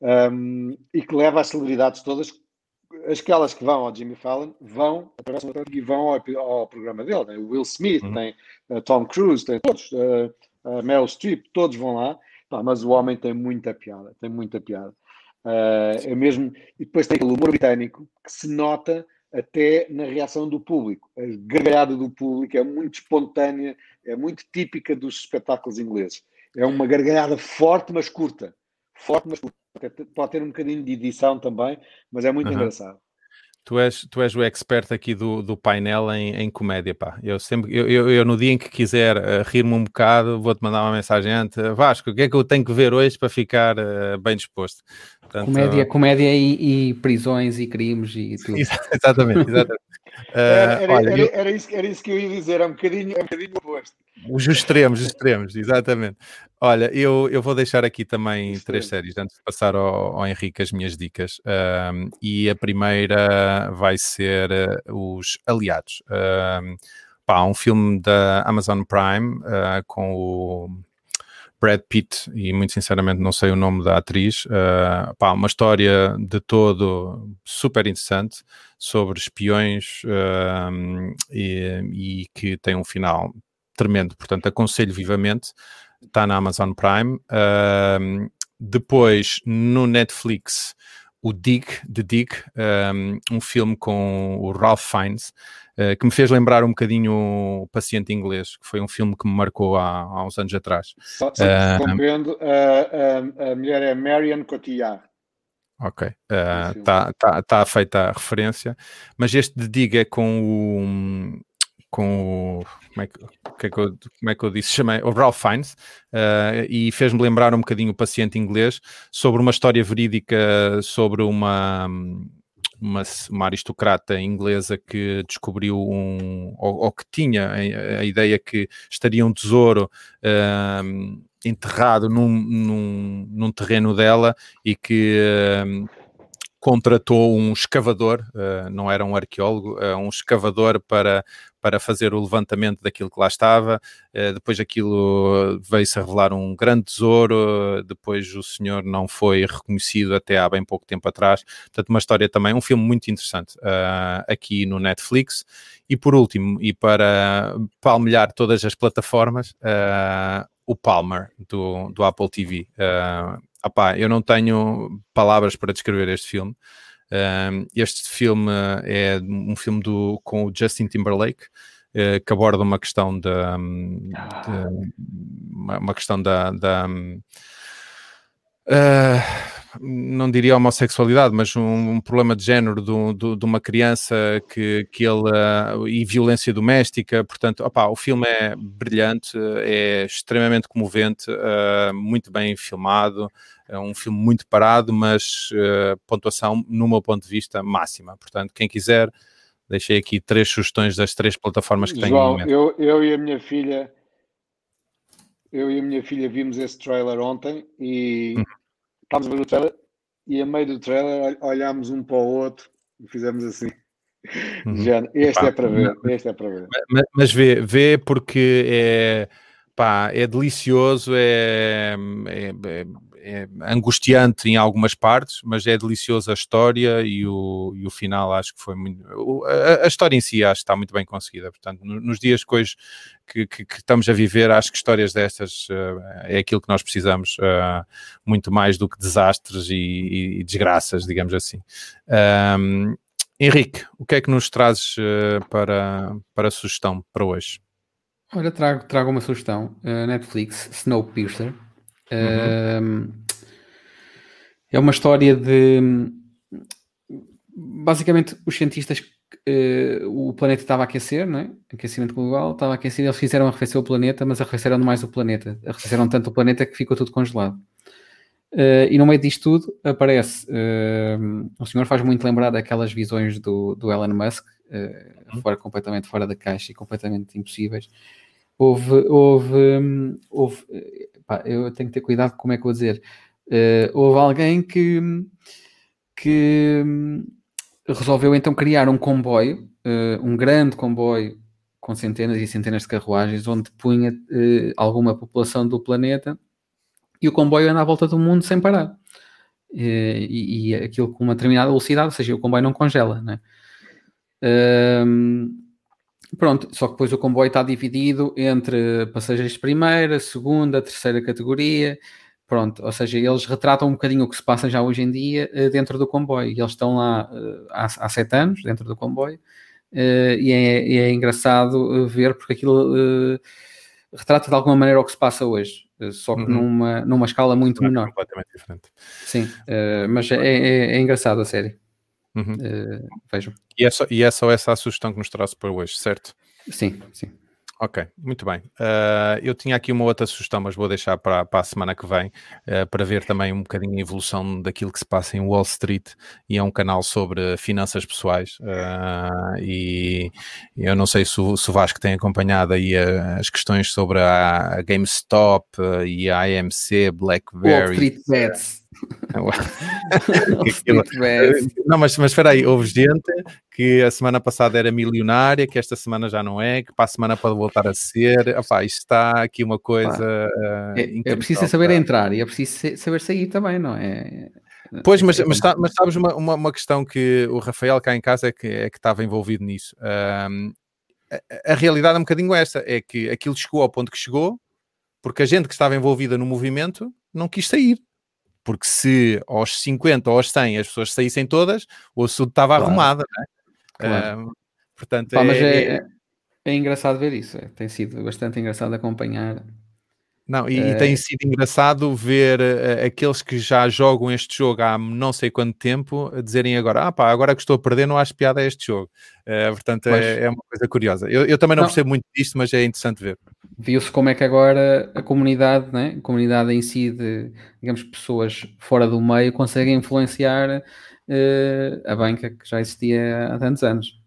um, e que leva as celebridades todas, aquelas que vão ao Jimmy Fallon, vão, e vão ao, ao programa dele, né? o Will Smith, uhum. tem uh, Tom Cruise, tem todos, uh, Meryl Streep, todos vão lá, Pá, mas o homem tem muita piada, tem muita piada. Uh, é mesmo, e depois tem aquele humor britânico que se nota até na reação do público. A gargalhada do público é muito espontânea, é muito típica dos espetáculos ingleses. É uma gargalhada forte, mas curta. Forte, mas curta. Pode ter um bocadinho de edição também, mas é muito uhum. engraçado. Tu és, tu és o expert aqui do, do painel em, em comédia, pá. Eu sempre, eu, eu, eu no dia em que quiser uh, rir-me um bocado, vou-te mandar uma mensagem antes. Vasco, o que é que eu tenho que ver hoje para ficar uh, bem disposto? Portanto, comédia, uh... comédia e, e, prisões e crimes e tudo. exatamente, exatamente. era, era, olha, era, era, isso, era isso que eu ia dizer, é um bocadinho, é um bocadinho oposto. Os extremos, os extremos, exatamente. Olha, eu, eu vou deixar aqui também três séries antes de passar ao, ao Henrique as minhas dicas. Um, e a primeira vai ser uh, Os Aliados. Um, pá, um filme da Amazon Prime uh, com o Brad Pitt, e muito sinceramente não sei o nome da atriz. Uh, pá, uma história de todo super interessante sobre espiões uh, e, e, que tem um final tremendo. Portanto, aconselho vivamente. Está na Amazon Prime. Uh, depois, no Netflix, o Dig, The Dig, um, um filme com o Ralph Fiennes, uh, que me fez lembrar um bocadinho o Paciente Inglês, que foi um filme que me marcou há, há uns anos atrás. Só, só uh, compreendo, a, a, a mulher é Marion Cotillard. Ok, está uh, tá, tá feita a referência, mas este The Dig é com o com o como é que, que, é que, eu, como é que eu disse? Chamei o Ralph Fiennes uh, e fez-me lembrar um bocadinho o paciente inglês sobre uma história verídica sobre uma, uma, uma aristocrata inglesa que descobriu um ou, ou que tinha a, a, ideia que estaria um tesouro uh, enterrado num, num, num, terreno dela e que uh, contratou um escavador, uh, não era um arqueólogo, uh, um escavador para, para fazer o levantamento daquilo que lá estava. Uh, depois aquilo veio-se a revelar um grande tesouro. depois o senhor não foi reconhecido até há bem pouco tempo atrás. Portanto, uma história também, um filme muito interessante aqui no Netflix. E por último, e para palmilhar todas as plataformas, o Palmer do, do Apple TV. Opá, eu não tenho palavras para descrever este filme. Um, este filme é um filme do, com o Justin Timberlake, uh, que aborda uma questão da uma, uma, questão da, da uh, não diria homossexualidade, mas um, um problema de género do, do, de uma criança que, que ele uh, e violência doméstica. Portanto, opa, o filme é brilhante, é extremamente comovente, muito bem filmado. É um filme muito parado, mas uh, pontuação, no meu ponto de vista, máxima. Portanto, quem quiser, deixei aqui três sugestões das três plataformas que João, tenho. Eu, eu e a minha filha, eu e a minha filha vimos esse trailer ontem e hum estávamos a ver o trailer e a meio do trailer olhámos um para o outro e fizemos assim. Uhum. Já, este pá, é para ver, este é para ver. Mas, mas vê, vê porque é, pá, é delicioso, é, é, é é angustiante em algumas partes, mas é delicioso a história e o, e o final acho que foi muito. A, a, história em si acho que está muito bem conseguida. Portanto, nos dias que hoje que, que, que estamos a viver, acho que histórias destas uh, é aquilo que nós precisamos, uh, muito mais do que desastres e, e desgraças, digamos assim. Um, Henrique, o que é que nos trazes uh, para, para sugestão para hoje? Olha, trago, trago uma sugestão. Netflix, Snowpiercer. Uhum. é uma história de. Basicamente, os cientistas. Uh, o planeta estava a aquecer, não é? Aquecimento global, estava a aquecer, eles fizeram arrefecer o planeta, mas arrefeceram mais o planeta. Arrefeceram tanto o planeta que ficou tudo congelado. Uh, e no meio disto tudo aparece uh, o senhor faz muito lembrar daquelas visões do, do Elon Musk, uh, fora, completamente fora da caixa e completamente impossíveis. Houve, houve, hum, houve pá, eu tenho que ter cuidado com como é que vou dizer. Uh, houve alguém que, que resolveu então criar um comboio, uh, um grande comboio com centenas e centenas de carruagens, onde punha uh, alguma população do planeta e o comboio anda à volta do mundo sem parar. E, e, aquilo com uma determinada velocidade, ou seja, o comboio não congela, né? Pronto, só que depois o comboio está dividido entre passageiros de primeira, segunda, terceira categoria. Pronto, ou seja, eles retratam um bocadinho o que se passa já hoje em dia uh, dentro do comboio. E eles estão lá uh, há, há sete anos dentro do comboio. Uh, e, é, e, é, engraçado ver porque aquilo retrata de alguma maneira o que se passa hoje, só que uhum. numa, numa escala muito é menor. Completamente diferente. Sim, mas é, é, é engraçado a série. Uhum. Uh, vejam. E é, só, e é só essa a sugestão que nos trouxe para hoje, certo? Sim, sim. Ok, muito bem. Uh, eu tinha aqui uma outra sugestão, mas vou deixar para, para a semana que vem, uh, para ver também um bocadinho a evolução daquilo que se passa em Wall Street, e é um canal sobre finanças pessoais, uh, e eu não sei se o, se o Vasco tem acompanhado aí as questões sobre a, a GameStop e a AMC, BlackBerry. Wall Street Bets. não, mas, mas espera aí, houve gente que a semana passada era milionária, que esta semana já não é, que para a semana pode voltar a ser. Epá, isto está aqui uma coisa. é, é preciso saber entrar e é preciso saber sair também, não é? Pois, mas, mas, mas sabes uma, uma, uma, questão que o Rafael cá em casa é que, é que estava envolvido nisso. Um, a, a, realidade é um bocadinho esta: é que aquilo chegou ao ponto que chegou, porque a gente que estava envolvida no movimento não quis sair. Porque se aos 50 ou aos 100 as pessoas saíssem todas, o assunto estava claro. arrumado, não é? Claro. Portanto, Pá, é, mas é, é, é, engraçado ver isso, é, tem sido bastante engraçado acompanhar não, e, e, tem sido engraçado ver uh, aqueles que já jogam este jogo há não sei quanto tempo a dizerem agora: ah pá, agora que estou a perder, não acho piada a este jogo. Portanto, é, é, uma coisa curiosa. Eu, eu também não, não, percebo muito disto, mas é interessante ver. Viu-se como é que agora a comunidade, né? a comunidade em si, de digamos, pessoas fora do meio, conseguem influenciar uh, a banca que já existia há tantos anos.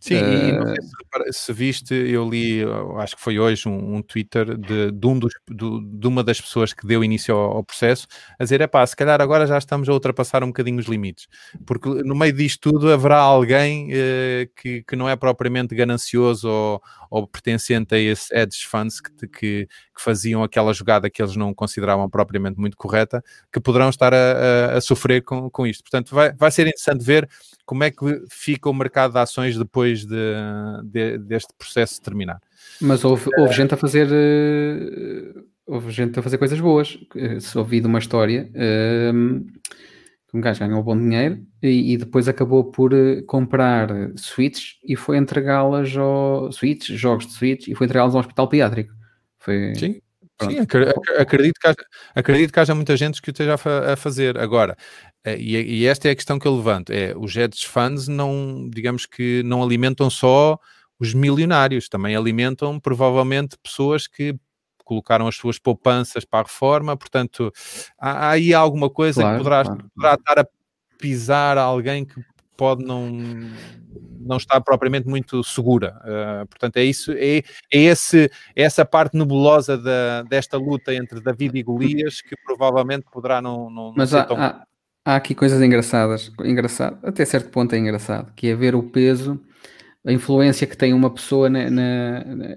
Sim, uh... e não sei se, se, viste, eu li, acho que foi hoje, um, um Twitter de, de, um dos, de, de, uma das pessoas que deu início ao, ao processo, a dizer, é pá, se calhar agora já estamos a ultrapassar um bocadinho os limites, porque no meio disto tudo haverá alguém uh, que, que não é propriamente ganancioso ou, ou pertencente a esse hedge funds que, que, que, faziam aquela jogada que eles não consideravam propriamente muito correta, que poderão estar a, a, a sofrer com, com isto. Portanto, vai, vai ser interessante ver como é que fica o mercado de ações depois de, de, deste processo terminar. Mas houve, houve gente a fazer uh, houve gente a fazer coisas boas. Se ouvi de uma história uh, um gajo ganhou bom dinheiro e, e, depois acabou por eh, comprar suítes e foi entregá-las ao suítes, jogos de suítes, e foi entregá-las ao hospital pediátrico. Foi, Sim. Sim, acredito que, haja, acredito que haja muita gente que o esteja a, fazer. Agora, eh, e, e, esta é a questão que eu levanto: é os hedge funds não, digamos que não alimentam só os milionários, também alimentam provavelmente pessoas que colocaram as suas poupanças para a reforma, portanto, há, há aí alguma coisa claro, que poderá, claro. poderá estar a pisar alguém que pode não, não estar propriamente muito segura. Uh, portanto, é isso, é, é, esse, é essa parte nebulosa da, desta luta entre David e Golias que provavelmente poderá não, não, Mas não há, tão... há, há, aqui coisas engraçadas, engraçado, até certo ponto é engraçado, que é ver o peso, a influência que tem uma pessoa na, na, na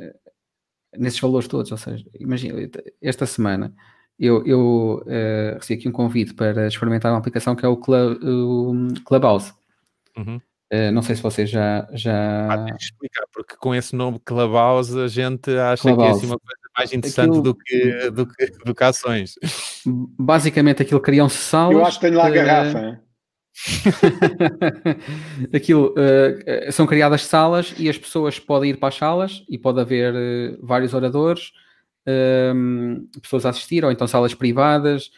nesses valores todos. Ou seja, imagina, esta semana eu, eu uh, recebi aqui um convite para experimentar uma aplicação que é o, Club, o Clubhouse. Uhum. Uh, não sei se vocês já. já... Ah, explicar, porque com esse nome Clubhouse a gente acha Clubhouse. que é assim uma coisa mais interessante aquilo... do, que, do, que, do que ações. Basicamente aquilo criam-se salas. Eu acho que tenho lá a garrafa. Aquilo uh, são criadas salas e as pessoas podem ir para as salas e pode haver uh, vários oradores, uh, pessoas a assistir, ou então salas privadas.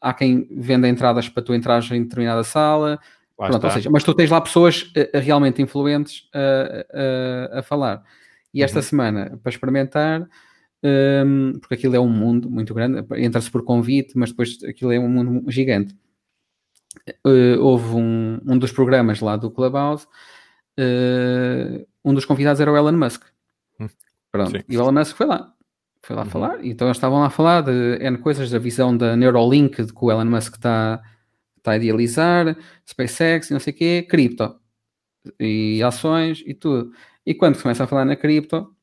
há quem venda entradas para tu entrares em determinada sala. Pronto, seja, mas tu tens lá pessoas realmente influentes a, a, a falar. E esta uhum. semana, para experimentar, um, porque aquilo é um mundo muito grande, entra-se por convite, mas depois aquilo é um mundo gigante uh, houve um, um dos programas lá do Clubhouse, uh, um dos convidados era o Elon Musk. Hum, Pronto, sim. e o Elon Musk foi lá. Foi lá uhum. falar, então eles estavam lá a falar de N coisas, da visão da Neuralink, de que o Elon Musk está tá a idealizar, SpaceX e não sei o quê, cripto e ações e tudo. E quando começa a falar na cripto,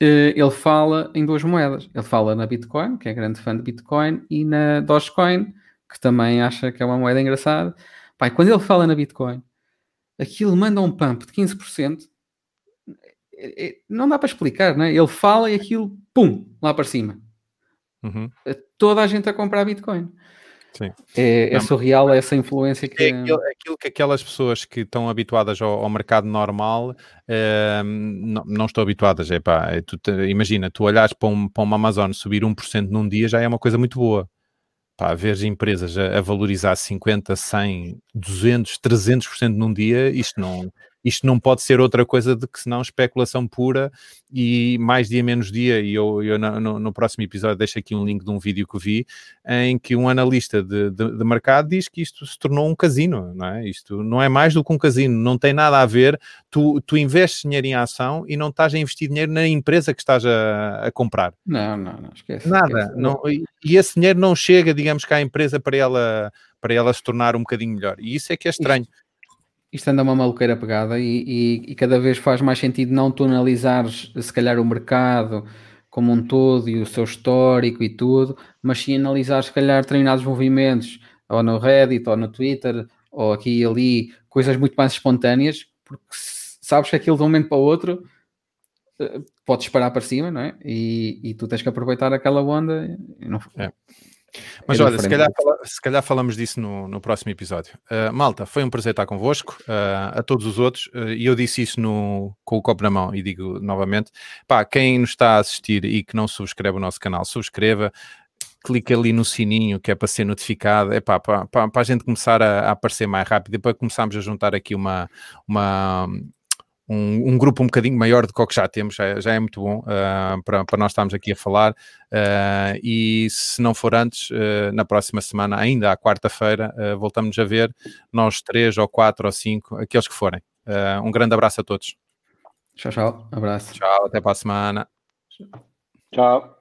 eh, ele fala em duas moedas. Ele fala na Bitcoin, que é grande fã de Bitcoin, e na Dogecoin, que também acha que é uma moeda engraçada. Pai, quando ele fala na Bitcoin, aquilo manda um pump de 15%. É, é, não dá para explicar, né? Ele fala e aquilo, pum, lá para cima. Uhum. Toda a gente a comprar Bitcoin. Sim. É, é surreal essa influência que... É aquilo, aquilo, que aquelas pessoas que estão habituadas ao, ao mercado normal uh, não, não, estão habituadas. É pá, é, tu te, imagina, tu olhas para, um, para uma Amazon subir 1% num dia já é uma coisa muito boa pá, ver empresas a, a, valorizar 50, 100, 200, 300% num dia, isto não, isto não pode ser outra coisa do que senão especulação pura e mais dia menos dia, e eu, eu no, no, próximo episódio deixo aqui um link de um vídeo que vi, em que um analista de, de, de, mercado diz que isto se tornou um casino, não é? Isto não é mais do que um casino, não tem nada a ver, tu, tu investes dinheiro em ação e não estás a investir dinheiro na empresa que estás a, a comprar. Não, não, não, esquece. Nada, esquece. Não, e, esse dinheiro não chega, digamos que à empresa para ela, para ela se tornar um bocadinho melhor, e isso é que é estranho. Isto isto anda uma maluqueira pegada e, e, e, cada vez faz mais sentido não tu analisares se calhar o mercado como um todo e o seu histórico e tudo, mas sim analisar se calhar determinados movimentos ou no Reddit ou no Twitter ou aqui e ali, coisas muito mais espontâneas, porque sabes que aquilo de um momento para o outro eh, pode disparar para cima, não é? E, e tu tens que aproveitar aquela onda. Não... É. Mas olha, se calhar, se calhar, falamos disso no, no próximo episódio. Uh, malta, foi um prazer estar convosco, uh, a todos os outros, uh, e eu disse isso no, com o copo na mão e digo novamente: pá, quem nos está a assistir e que não subscreve o nosso canal, subscreva, clica ali no sininho que é para ser notificado, é pá, para, para, para a gente começar a, a, aparecer mais rápido e para começarmos a juntar aqui uma, uma, um, um, grupo um bocadinho maior do que o que já temos, já, já é muito bom uh, para, para nós estarmos aqui a falar. Uh, e se não for antes, uh, na próxima semana, ainda à quarta-feira, voltamos a ver, nós três ou quatro ou cinco, aqueles que forem. um grande abraço a todos. Tchau, tchau. Abraço. Tchau, até para a semana. Tchau.